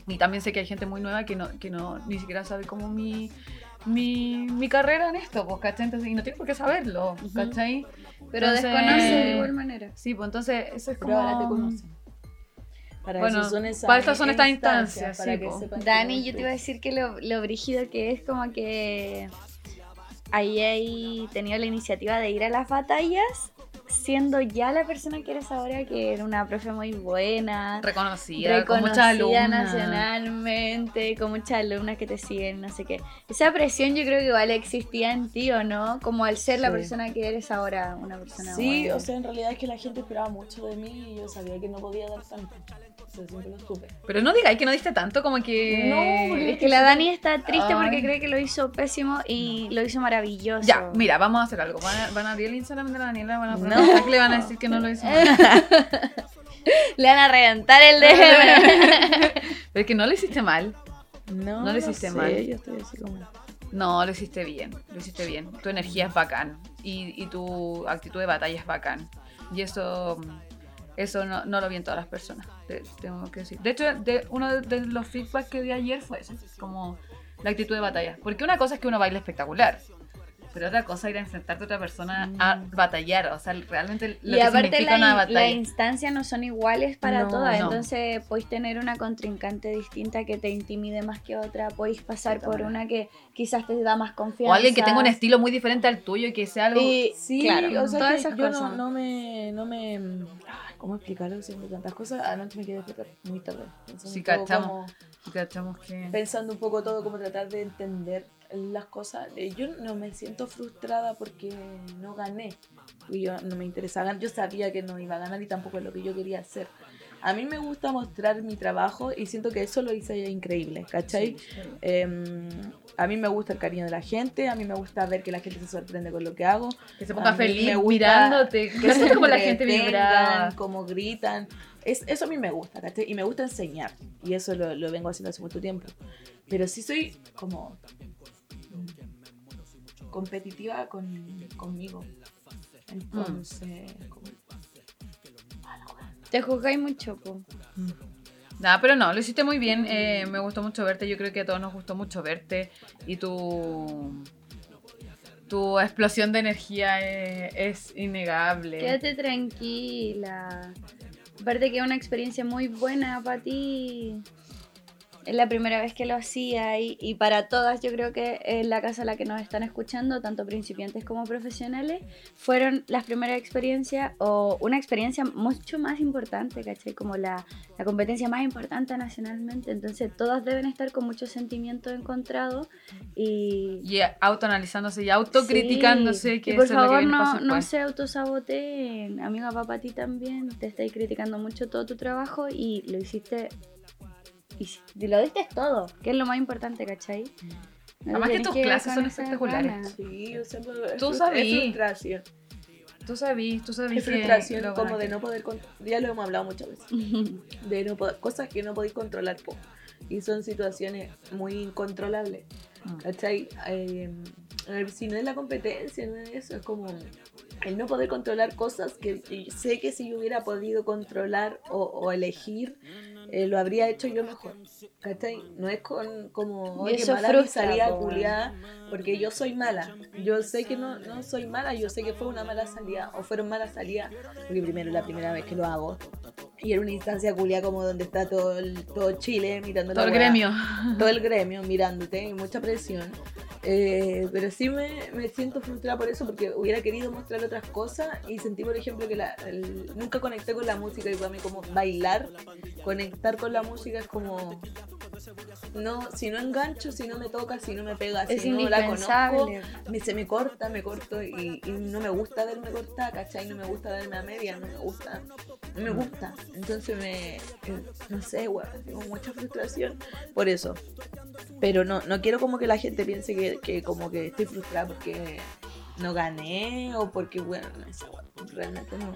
S2: Y también sé que hay gente muy nueva que no, que no ni siquiera sabe cómo mi, mi, mi carrera en esto, pues, ¿cachai? Entonces, y no tiene por qué saberlo, ¿cachai?
S4: Pero
S2: Entonces-
S4: desconoce de igual manera.
S2: Sí, pues entonces eso es
S3: Pero
S2: como...
S3: ahora te conocen. Para
S2: Bueno,
S3: eso son esas
S2: para estas son estas instancias, sí,
S3: que
S4: Dani, yo te iba a decir que lo, lo brígido que es como que ahí he tenido la iniciativa de ir a las batallas siendo ya la persona que eres ahora, que era una profe muy buena,
S2: reconocida, con muchas
S4: reconocida
S2: alumnas.
S4: nacionalmente, con muchas alumnas que te siguen, no sé qué. Esa presión yo creo que igual existía en ti, ¿o no? Como al ser la persona que eres ahora, una persona
S3: Sí,
S4: buena.
S3: o sea, en realidad es que la gente esperaba mucho de mí y yo sabía que no podía dar tanto. O sea, siempre lo supe.
S2: Pero no digáis que no diste tanto, como que...
S3: No,
S4: Es que la Dani está triste porque cree que lo hizo pésimo y lo hizo maravilloso.
S2: Ya, mira, vamos a hacer algo. Van a, van a abrir el Instagram de la Daniela, van a poner
S3: No.
S2: le van a decir que no lo hizo mal.
S4: Le van a reventar el DM.
S2: Pero es que no lo hiciste mal.
S3: No,
S2: No lo hiciste
S3: sé,
S2: mal.
S3: Yo estoy así como.
S2: No, lo hiciste bien, lo hiciste bien. Tu energía es bacán y, y tu actitud de batalla es bacán. Y eso, eso no, lo vi en todas las personas, te- tengo que decir. De hecho, de, uno de, los feedbacks que di ayer fue ese, como la actitud de batalla. Porque una cosa es que uno baila espectacular, pero otra cosa ir a enfrentarte a otra persona a batallar. O sea, realmente lo
S4: y
S2: que
S4: aparte
S2: significa
S4: la,
S2: una
S4: la
S2: batalla.
S4: instancia no son iguales para
S3: No,
S4: todas,
S2: no.
S4: entonces podéis tener una contrincante distinta que te intimide más que otra, podéis pasar por una que quizás te da más confianza.
S2: O alguien que tenga un estilo muy diferente al tuyo y que sea algo...
S4: Y,
S3: Sí,
S4: claro,
S3: o sea,
S4: todas
S3: que
S4: esas
S3: yo
S4: cosas.
S3: no, no me. No me ay, ¿Cómo explicarlo? Siendo tantas cosas. Anoche me quedé muy tarde.
S2: Sí, cachamos.
S3: como-
S2: cachamos que...
S3: pensando un poco todo, como tratar de entender las cosas. Eh, Yo no me siento frustrada porque no gané. Y yo no me interesaba. Yo sabía que no iba a ganar y tampoco es lo que yo quería hacer. a mí me gusta mostrar mi trabajo y siento que eso lo hice increíble, ¿cachai? Em, a mí me gusta el cariño de la gente, a mí me gusta ver que la gente se sorprende con lo que hago.
S2: Que se ponga feliz mirándote, que se como la gente vibraba.
S3: Como gritan. Es, eso a mí me gusta, ¿cachai? Y me gusta enseñar. Y eso lo, lo vengo haciendo hace mucho tiempo. Pero sí soy como competitiva con, conmigo. Entonces, como-
S4: Te juzgáis mucho, po.
S2: Nada, pero no, lo hiciste muy bien. eh, me gustó mucho verte. Yo creo que a todos nos gustó mucho verte. Y tu. Tu explosión de energía eh, es innegable.
S4: Quédate tranquila. Aparte que es una experiencia muy buena para ti. Es la primera vez que lo hacía y, y para todas yo creo que en la casa a la que nos están escuchando, tanto principiantes como profesionales, fueron las primeras experiencias o una experiencia mucho más importante, ¿cachai? Como la, la competencia más importante nacionalmente. Entonces todas deben estar con muchos sentimientos encontrados y...
S2: Y autoanalizándose y autocriticándose.
S4: Sí.
S2: Que
S4: y por
S2: eso es lo que
S4: favor
S2: viene
S4: no, no se autosaboteen. Amiga, papá, a ti también. Te estáis criticando mucho todo tu trabajo y lo hiciste. Y, si- lo diste todo, que es lo más importante, ¿cachai? No
S2: Además que tus clases son espectaculares.
S3: Sí, o sea, pues, es
S2: Tú.
S3: Es frustración.
S2: Tú sabías, tú sabías
S3: Es frustración como de no poder con- ya lo hemos hablado muchas veces de no poder- cosas que no podéis controlar po. y son situaciones muy incontrolables
S2: Mm.
S3: ¿cachai? Eh, a ver, si no es la competencia no es eso es como el no poder controlar cosas que sé que si yo hubiera podido controlar o, o elegir eh, lo habría hecho yo mejor ¿cachai? no es con como oye mala mi
S4: frustra,
S3: salida
S4: po,
S3: culiada porque yo soy mala. Yo sé que no, no soy mala, yo sé que fue una mala salida o fueron malas salidas, porque primero es la primera vez que lo hago. Y era una instancia culia como donde está todo, el- todo Chile mirando
S2: Todo
S3: la
S2: el gremio.
S3: Todo el gremio mirándote y mucha presión. Eh, pero sí me, me siento frustrada por eso porque hubiera querido mostrar otras cosas y sentí, por ejemplo, que la, el- nunca conecté con la música y para mí como bailar, conectar con la música es como... No, si no engancho, si no me toca, si no me pega,
S4: Es
S3: si no la conozco, me, se me corta, me corto y, y no me gusta verme cortada, ¿cachai? No me gusta verme a media, no me gusta, no me gusta. Entonces me, eh, no sé, tengo mucha frustración por eso. Pero no, no quiero como que la gente piense que, que como que estoy frustrada porque no gané o porque, bueno, weón, realmente no.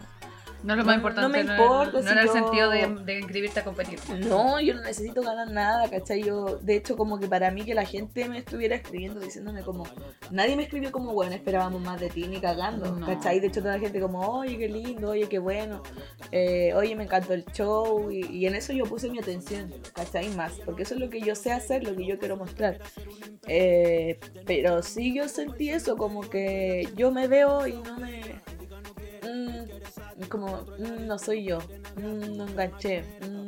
S2: No es lo más
S3: no
S2: importante.
S3: me
S2: no,
S3: importa
S2: no
S3: si
S2: era el sentido de, de inscribirte a competir.
S3: No, yo no necesito ganar nada, ¿cachai? Yo, de hecho, como que para mí que la gente me estuviera escribiendo diciéndome como, nadie me escribió como, bueno, esperábamos más de ti ni cagando,
S2: No.
S3: ¿cachai? De hecho, toda la gente como, oye, qué lindo, oye, qué bueno, eh, oye, me encantó el show, y, y en eso yo puse mi atención, ¿cachai? Más, porque eso es lo que yo sé hacer, lo que yo quiero mostrar. Eh, pero sí yo sentí eso, como que yo me veo y no me... mm, como, mm, no soy yo, mm, no enganché. mm.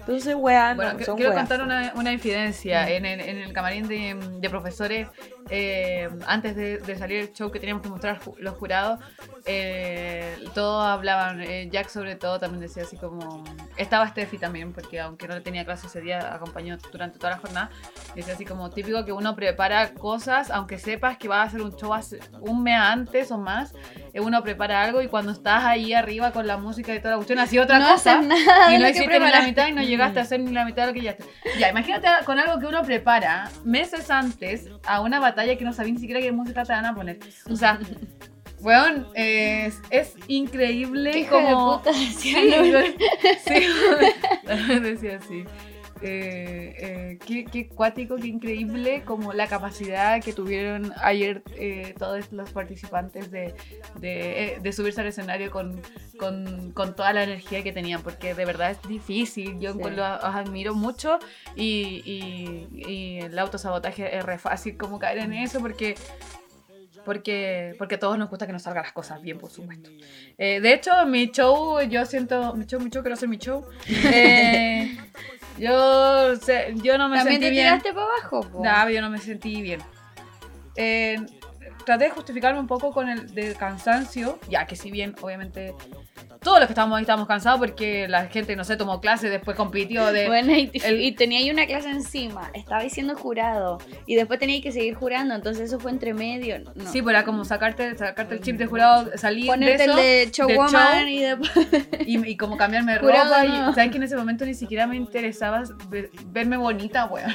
S3: Entonces, weá,
S2: Bueno,
S3: no, son
S2: quiero contar una, una infidencia.
S3: Mm.
S2: En, el, en el camarín de, de profesores, eh, antes de, de salir el show que teníamos que mostrar ju- los jurados, eh, todos hablaban, eh, Jack sobre todo también decía así como... Estaba Steffi también, porque aunque no le tenía clase ese día, acompañó durante toda la jornada. Decía así como típico que uno prepara cosas, aunque sepas que va a hacer un show hace- un mes antes o más, eh, uno prepara algo y cuando estás ahí arriba con la música y toda la cuestión, así otra
S4: no
S2: cosa.
S4: nada
S2: Y no hiciste ni la mitad y no llegaste a hacer ni la mitad de lo que ya. Ya, imagínate con algo que uno prepara meses antes a una batalla que no sabía ni siquiera qué música te van a poner. O sea, weón, es, es increíble
S4: Qué hijo de
S2: como.
S4: puta, decía
S2: Sí,
S4: Lourdes.
S2: sí, decía así. Eh, eh, qué, qué cuático, qué increíble como la capacidad que tuvieron ayer eh, todos los participantes de, de, eh, de subirse al escenario con, con, con toda la energía que tenían, porque de verdad es difícil, yo
S3: Sí.
S2: los admiro mucho y, y, y el autosabotaje es re fácil como caer en eso porque... Porque, porque a todos nos gusta que nos salgan las cosas bien, por supuesto. Eh, de hecho, mi show, yo siento, mi show, mi show, quiero hacer mi show. Yo, sé- yo no me
S4: También
S2: sentí
S4: te
S2: bien.
S4: tiraste para abajo.
S2: No, yo no me sentí bien. Eh, traté de justificarme un poco con el del cansancio, ya que si bien obviamente todos los que estábamos ahí estábamos cansados porque la gente, no sé, tomó clase, después compitió de...
S4: Bueno, y,
S2: el-
S4: y tenía ahí una clase encima, estaba siendo jurado y después tenía que seguir jurando, entonces eso fue entre medio. No.
S2: Sí, pues era como sacarte, sacarte el chip de jurado, salir
S4: Ponerte
S2: de eso,
S4: el de showwoman
S2: show,
S4: y después...
S2: y, y como cambiarme de ropa.
S4: no.
S2: Y, ¿Sabes que en ese momento ni siquiera me interesaba ver- verme bonita, weón?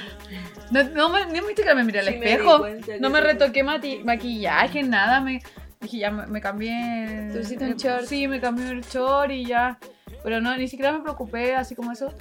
S2: No, no me, ni siquiera me miré al
S3: Sí
S2: espejo. no me retoqué maquillaje, nada. Me dije, ya me, me cambié.
S4: Te pusiste un
S2: eh,
S4: short.
S2: Sí, me cambié el short y ya. Pero no, ni siquiera me preocupé, así como eso.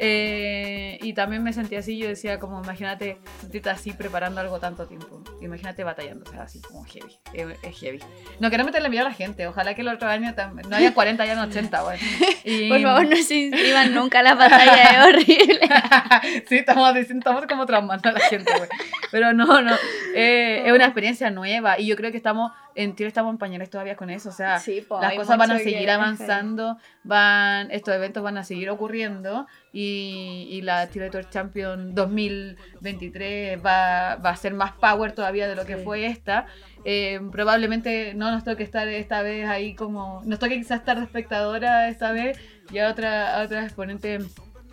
S2: Eh, y también me sentí así, yo decía como, imagínate, sentirte así preparando algo tanto tiempo. Imagínate batallando, o sea, así como heavy. Es, es heavy. No quiero meterle miedo a la gente, ojalá que el otro año no haya 40, hayan 80, bueno. Y-
S4: Por favor, no se inscriban nunca a la batalla, es horrible.
S2: sí, estamos, estamos como traumando a la gente, güey. Pero no, no. eh, es una experiencia nueva y yo creo que estamos, en Chile estamos en pañales todavía con eso. O sea,
S4: Sí, po,
S2: las cosas van a seguir avanzando, van, estos eventos van a seguir ocurriendo y, y la Chile Tour Champion 2023 va, va a ser más power todavía de lo que fue esta. Eh, probablemente no nos toque estar esta vez ahí como, nos toque quizás estar de espectadora esta vez y a otra, a otra exponente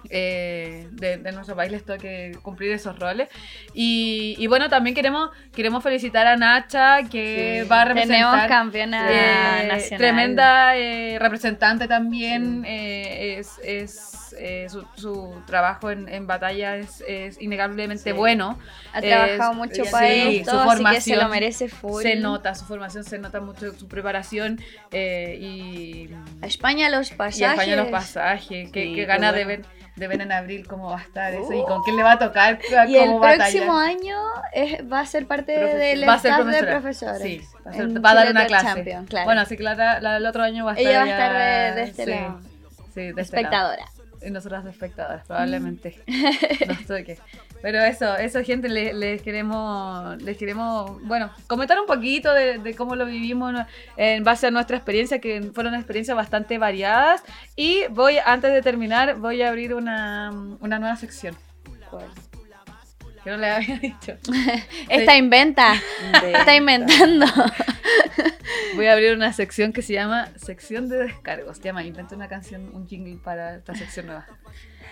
S2: eh, de, de nuestro país les toque cumplir esos roles. Y, y bueno, también queremos, queremos felicitar a Nacha, que
S3: Sí.
S2: va a representar.
S4: Tenemos campeona
S2: eh,
S4: nacional.
S2: tremenda eh, representante también. eh, es es eh, su, su trabajo en, en batalla es, es innegablemente
S3: Sí.
S2: bueno.
S4: Ha trabajado mucho
S3: sí,
S4: para
S2: su
S4: esto, así que se
S2: formación
S4: lo merece full.
S2: Se nota su formación, se nota mucho su preparación eh, y,
S4: A España los
S2: y a
S4: pasajes.
S2: España los pasajes. Que,
S3: Sí,
S2: que gana de,
S3: bueno.
S2: ver, de ver en abril cómo va a estar eso y
S3: Oh.
S2: con quién le va a tocar
S4: Y el próximo año es- va a ser parte del
S2: va
S4: staff de profesores.
S2: Sí, va a, ser- va a dar una clase.
S4: Claro.
S2: Bueno, así que la, la- el otro año va a estar
S4: Ella va a estar de, de este
S2: sí,
S4: lado.
S2: Sí, de este lado. Y nosotras espectadoras, probablemente. Nos toque. Pero eso, eso gente, le- les, queremos, les queremos, bueno, comentar un poquito de, de cómo lo vivimos en base a nuestra experiencia, que fueron experiencias bastante variadas. Y voy, antes de terminar, voy a abrir una, una nueva sección. Que no le había dicho.
S4: Esta inventa. Está inventando.
S2: Voy a abrir una sección que se llama Sección de Descargos. Llama, inventa una canción, un jingle para esta sección nueva.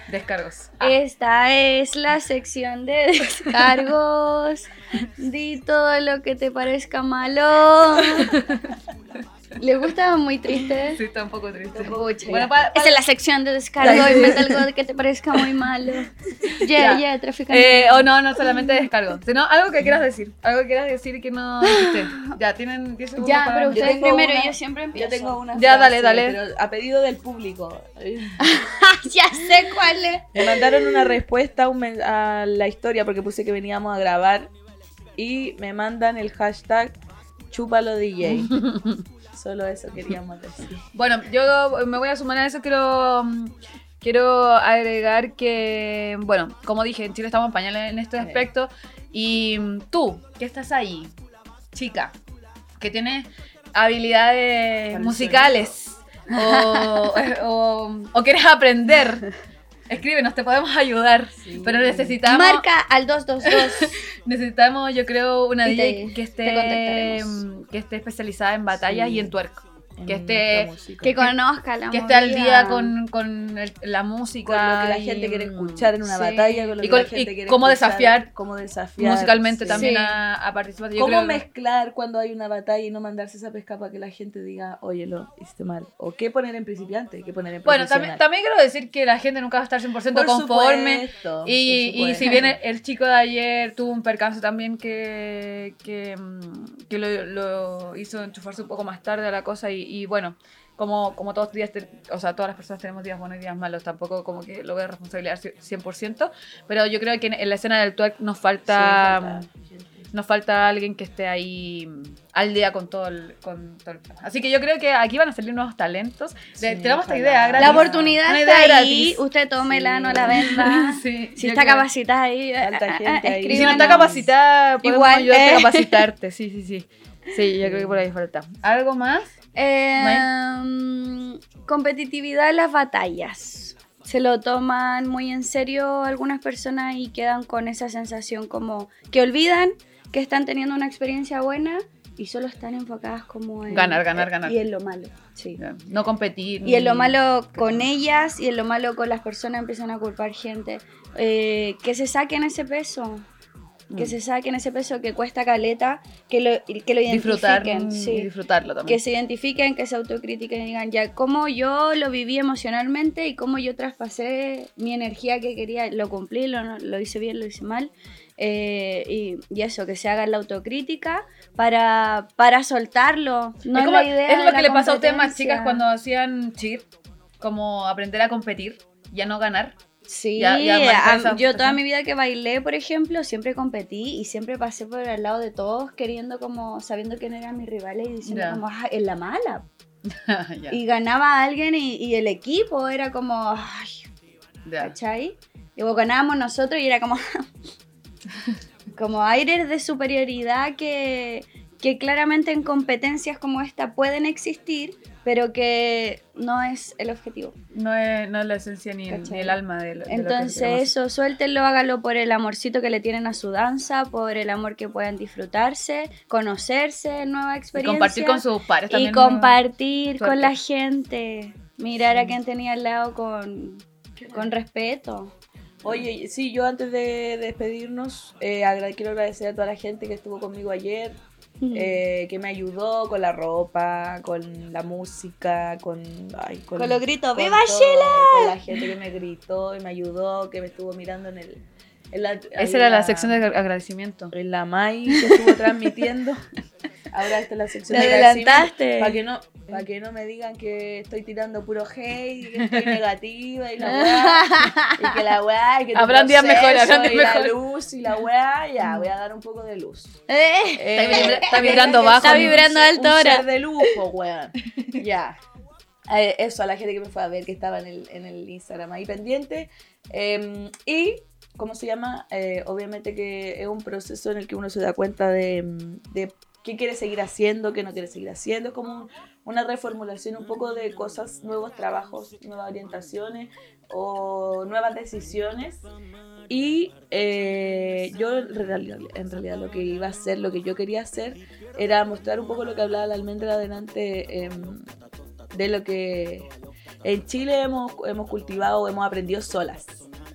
S2: Descargos. Ah.
S4: Esta es la sección de descargos. Di todo lo que te parezca malo. ¿Le gusta muy triste?
S2: Sí, está un poco triste. Bueno,
S4: ya.
S2: pa-
S4: Esa es la sección de descargo. Inventa algo que te parezca muy malo. Ya,
S2: Ya.
S4: ya, traficante.
S2: Eh, o no, no solamente descargo, sino algo que quieras decir. Algo que quieras decir que no dijiste. Ya, tienen 10 segundos.
S4: ya,
S2: para-
S4: pero ustedes primero,
S3: una-
S4: yo siempre empiezo.
S3: Yo tengo una
S2: Ya, dale,
S3: frase,
S2: dale.
S3: pero a pedido del público.
S4: ya sé cuál es.
S3: Me mandaron una respuesta a la historia porque puse que veníamos a grabar y me mandan el hashtag chúpalo DJ. Solo eso queríamos decir.
S2: Bueno, yo me voy a sumar a eso. Quiero, mm, quiero agregar que, bueno, como dije, en Chile estamos en pañales en este aspecto. Y mm, tú, que estás ahí, chica, que tienes habilidades musicales o, o, o quieres aprender, escríbenos, te podemos ayudar.
S3: Sí.
S2: Pero necesitamos,
S4: Marca al 222.
S2: necesitamos, yo creo, una DJ que esté, mm, que esté especializada en batallas
S3: Sí.
S2: y en twerk. Que esté-
S4: que conozca la
S2: que esté al día con, con el- la música.
S3: con lo que la
S2: y,
S3: gente quiere escuchar en una
S2: sí.
S3: batalla, con lo
S2: Y
S3: que
S2: con-
S3: la gente
S2: y
S3: quiere
S2: cómo
S3: escuchar,
S2: desafiar
S3: cómo desafiar
S2: musicalmente
S3: sí.
S2: también
S4: Sí.
S2: a, a participar. Yo
S3: ¿Cómo
S2: creo que-
S3: mezclar cuando hay una batalla y no mandarse esa pesca para que la gente diga, oye, lo hiciste mal? ¿O qué poner en principiante? ¿Qué poner en
S2: Bueno, también, también quiero decir que la gente nunca va a estar 100%
S3: Por
S2: conforme.
S3: supuesto,
S2: Y,
S3: por
S2: y si bien el, el chico de ayer tuvo un percance también que, que, mm, que lo, lo hizo enchufarse un poco más tarde a la cosa y, y bueno, como, como todos días, te- o sea, todas las personas tenemos días buenos y días malos, tampoco como que lo voy a responsabilizar 100%, pero yo creo que en, en la escena del twerk nos
S3: Sí,
S2: falta,
S3: falta gente.
S2: nos falta alguien que esté ahí mm, al día con todo el, con todo el plan. Así que yo creo que aquí van a salir nuevos talentos. De-
S3: Sí,
S2: tenemos esta idea gratis.
S4: La oportunidad
S2: Una
S4: está
S2: idea
S4: ahí,
S2: gratis.
S4: usted tómela,
S3: Sí.
S4: no la venda.
S2: Sí,
S4: Si está
S2: creo-
S4: capacitada ahí,
S3: Falta
S4: ah, ah,
S3: gente ahí.
S2: Y si no está capacitada, podemos
S4: Igual,
S2: ayudarte
S4: eh.
S2: a capacitarte. Sí, sí, sí. Sí, yo creo que por ahí falta. ¿Algo más?
S4: Eh, competitividad en las batallas. Se lo toman muy en serio algunas personas y quedan con esa sensación como que olvidan que están teniendo una experiencia buena y solo están enfocadas como en
S2: Ganar, ganar, ganar.
S4: y en lo malo. Sí.
S2: No competir.
S4: Y en lo malo con ellas y en lo malo con las personas empiezan a culpar gente. Eh, que se saquen ese peso. Que
S2: Mm.
S4: se saquen ese peso que cuesta caleta, que lo, que lo identifiquen.
S2: y
S4: sí.
S2: disfrutarlo también.
S4: Que se identifiquen, que se autocritiquen y digan ya cómo yo lo viví emocionalmente y cómo yo traspasé mi energía que quería, lo cumplí, lo, lo hice bien, lo hice mal. Eh, y, y eso, que se haga la autocrítica para, para soltarlo. No
S2: es,
S4: es,
S2: como-
S4: la idea
S2: es
S4: de
S2: lo
S4: la
S2: que le pasa a ustedes más chicas cuando hacían cheer, como aprender a competir, ya no ganar.
S4: Sí,
S2: Ya- ya
S4: yo toda mi vida que bailé, por ejemplo, siempre competí y siempre pasé por el lado de todos queriendo como, sabiendo quién eran mis rivales y diciendo
S2: Ya.
S4: como, "Ah, en la mala. Y ganaba a alguien y, y el equipo era como, ay. ¿cachai? Y luego ganábamos nosotros y era como, como aires de superioridad que, que claramente en competencias como esta pueden existir, pero que no es el objetivo.
S2: No es, no es la esencia ni, ni el alma de lo, de lo que
S4: Entonces eso, suéltenlo, háganlo por el amorcito que le tienen a su danza, por el amor que puedan disfrutarse, conocerse, nueva
S2: hacer. Y
S4: experiencia.
S2: compartir con sus pares
S4: Y
S2: también.
S4: compartir con la gente. Mirar a quien tenía al lado con, con respeto.
S3: Oye, sí, yo antes de despedirnos, eh, quiero agradecer a toda la gente que estuvo conmigo ayer, eh, que me ayudó con la ropa, con la música, con... ay,
S4: Con los gritos,
S3: con
S4: ¡Viva
S3: todo,
S4: Chile!
S3: Con la gente que me gritó y me ayudó, que me estuvo mirando en el... en la-
S2: Esa era la
S3: en
S2: sección de agradecimiento.
S3: En la MAI que estuvo transmitiendo. Ahora esta es la sección
S4: Te adelantaste.
S3: Para que no, para que no me digan que estoy tirando puro hate, que estoy negativa y la weá. Y que la weá, y que
S2: Habrán días mejores, habrán días
S3: y la
S2: mejores.
S3: luz y la weá, ya, voy a dar un poco de luz.
S4: Eh,
S2: Está,
S3: Eh,
S2: vibra- está vibrando bajo.
S4: Está vibrando
S3: un
S4: alto
S3: ser
S4: ahora.
S3: de lujo, weón. Ya. Eh, eso, a la gente que me fue a ver, que estaba en el, en el Instagram ahí pendiente. Eh, y, ¿cómo se llama? Eh, obviamente que es un proceso en el que uno se da cuenta de, de qué quiere seguir haciendo, qué no quiere seguir haciendo. Es como un- una reformulación un poco de cosas, nuevos trabajos, nuevas orientaciones o nuevas decisiones. Y eh, yo en realidad, en realidad lo que iba a hacer, lo que yo quería hacer, era mostrar un poco lo que hablaba la almendra adelante em, de lo que en Chile hemos, hemos cultivado, hemos aprendido solas.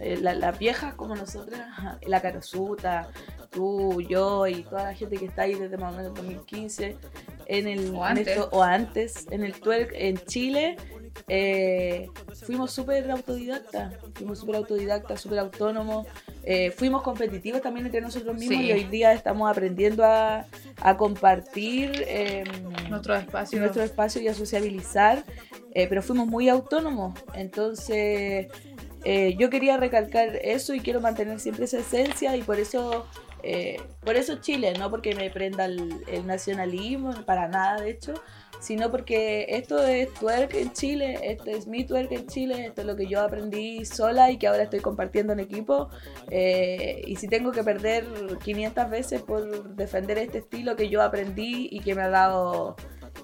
S3: Eh, la- Las viejas como nosotras, la Carosuta, tú, yo y toda la gente que está ahí desde más o menos 2015, en el,
S2: O
S3: en
S2: antes.
S3: esto- o antes, en el twerk en Chile, eh, fuimos súper autodidactas, fuimos súper autodidactas, súper autónomos, eh, fuimos competitivos también entre nosotros mismos
S2: Sí.
S3: y hoy día estamos aprendiendo a, a compartir em,
S2: Nuestro espacio.
S3: nuestro espacio y a sociabilizar, eh, pero fuimos muy autónomos. Entonces, yo quería recalcar eso y quiero mantener siempre esa esencia y por eso, eh, por eso Chile, no porque me prenda el, el nacionalismo, para nada de hecho, sino porque esto es twerk en Chile, este es mi twerk en Chile, esto es lo que yo aprendí sola y que ahora estoy compartiendo en equipo. eh, y si tengo que perder 500 veces por defender este estilo que yo aprendí y que me ha dado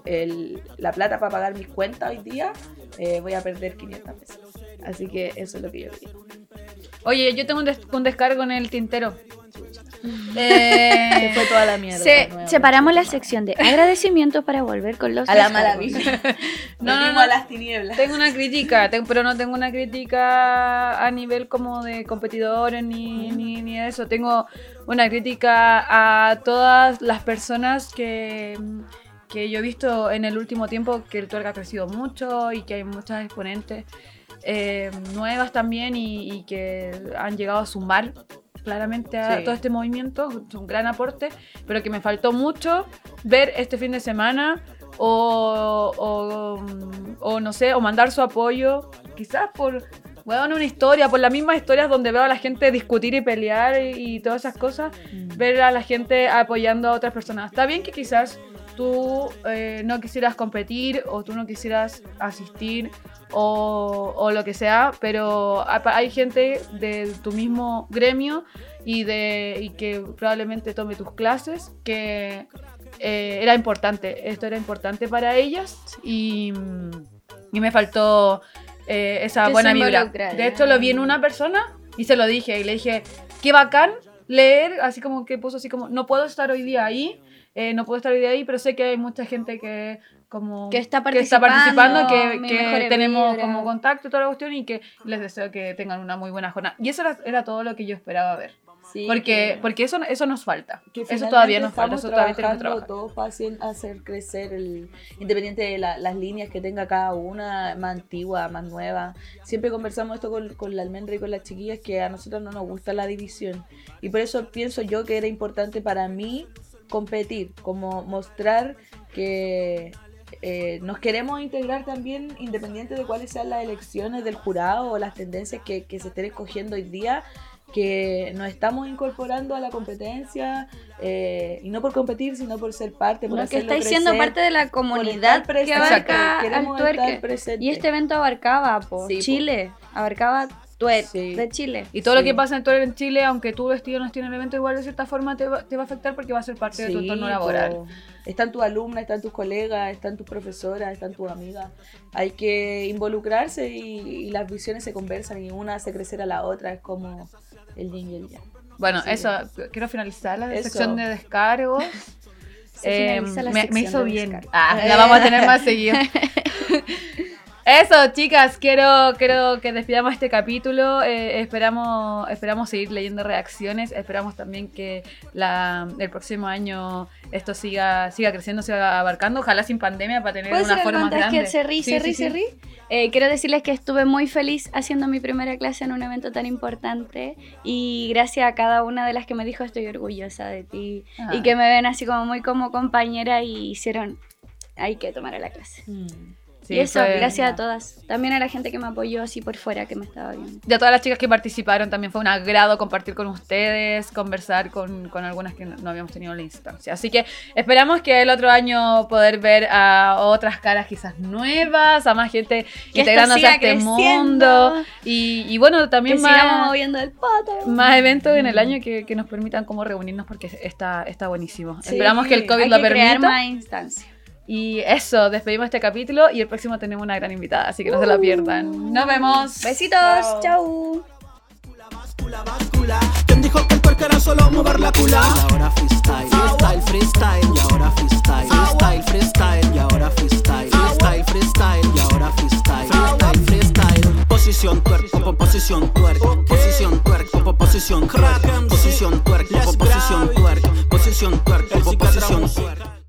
S3: el- la plata para pagar mis cuentas hoy día, eh, voy a perder 500 veces. Así que eso es lo que yo digo.
S2: Oye, yo tengo un, des- un descargo en el tintero.
S3: Se
S2: Eh,
S3: fue toda la mierda.
S4: Se- separamos la sección de agradecimientos para volver con los
S3: a la
S4: descargos.
S3: maravilla.
S2: No, no, no.
S3: a las tinieblas.
S2: tengo una crítica, tengo- pero no tengo una crítica a nivel como de competidores ni, ni, ni eso. Tengo una crítica a todas las personas que, que yo he visto en el último tiempo que el twerk ha crecido mucho y que hay muchas exponentes eh, nuevas también y, y que han llegado a sumar claramente a
S3: Sí.
S2: todo este movimiento, es un gran aporte, pero que me faltó mucho ver este fin de semana o, o, mm, o no sé, o mandar su apoyo, quizás por bueno, una historia, por las mismas historias donde veo a la gente discutir y pelear y, y todas esas cosas, ver a la gente apoyando a otras personas. Está bien que quizás tú eh, no quisieras competir o tú no quisieras asistir o, o lo que sea, pero hay gente de tu mismo gremio y, de, y que probablemente tome tus clases que eh, era importante, esto era importante para ellas y, y me faltó eh, esa
S4: Que
S2: buena vibra. De hecho lo vi en una persona y se lo dije y le dije, qué bacán leer, así como que puso así como, no puedo estar hoy día ahí, eh, no puedo estar hoy día ahí, pero sé que hay mucha gente que como
S4: Que está
S2: participando, que,
S4: mi
S2: que
S4: mejor
S2: tenemos
S4: vibra.
S2: como contacto y toda la cuestión y que les deseo que tengan una muy buena jornada. Y eso era, era todo lo que yo esperaba ver.
S3: Sí,
S2: Porque,
S3: que-
S2: porque eso, eso nos falta.
S3: que
S2: Eso todavía nos falta, eso todavía tenemos que trabajar.
S3: todos para hacer, hacer crecer el independiente de la- las líneas que tenga cada una más antigua más nueva siempre conversamos esto con, con la almendra y con las chiquillas que a nosotros no nos gusta la división y por eso pienso yo que era importante para mí competir como mostrar que eh, nos queremos integrar también independiente de cuáles sean las elecciones del jurado o las tendencias que, que se estén escogiendo hoy día que nos estamos incorporando a la competencia eh, y no por competir sino por ser parte por
S4: No, que estáis siendo parte de la comunidad que abarca al tuerque. Y este evento abarcaba po,
S3: Sí, po.
S4: Chile, abarcaba tuerque
S3: Sí.
S4: de Chile.
S2: Y todo lo que pasa en todo en Chile, aunque tu vestido no esté en el evento, igual de cierta forma te va, te va a afectar porque va a ser parte de tu entorno
S3: po.
S2: laboral.
S3: Están tus alumnas, están tus colegas, están tus profesoras, están tus amigas. Hay que involucrarse y, y las visiones se conversan y una hace crecer a la otra. Es como el yin y el yang.
S2: Bueno,
S3: Sí.
S2: eso, quiero finalizar la
S3: Eso.
S2: sección de descargos.
S4: Se
S2: Eh,
S4: finaliza la
S2: me,
S4: sección
S2: me hizo
S4: de
S2: bien. Ah, la vamos a tener más seguido. Eso, chicas, quiero, quiero que despidamos este capítulo. Eh, esperamos, esperamos seguir leyendo reacciones. Esperamos también que la, el próximo año esto siga, siga creciendo, siga abarcando. Ojalá sin pandemia para tener
S4: ¿Puedo
S2: una forma más grande.
S4: que se rí,
S2: Sí,
S4: se rí,
S2: sí.
S4: se rí? Eh, quiero decirles que estuve muy feliz haciendo mi primera clase en un evento tan importante y gracias a cada una de las que me dijo estoy orgullosa de ti y que me ven así como muy como compañera y hicieron hay que tomar a la clase.
S2: Sí,
S4: y eso,
S2: fue-
S4: gracias a todas. También a la gente que me apoyó así por fuera, que me estaba viendo.
S2: Y a todas las chicas que participaron también fue un agrado compartir con ustedes, conversar con, con algunas que no, habíamos tenido la instancia. Así que esperamos que el otro año poder ver a otras caras quizás nuevas, a más gente
S4: Que
S2: integrándose a este
S4: creciendo.
S2: mundo. Y, y bueno, también
S4: que
S2: más,
S4: moviendo el poto.
S2: más eventos en el año que, que nos permitan como reunirnos porque está, está buenísimo.
S3: Sí,
S2: Esperamos que el COVID
S4: Hay
S2: lo
S4: que crear
S2: permita.
S4: más instancias.
S2: Y eso, despedimos este capítulo y el próximo tenemos una gran invitada, así que no se la pierdan. Nos vemos.
S4: Besitos.
S3: Chao.
S1: Dijo que el era solo mover la cula? Freestyle. Posición posición posición posición.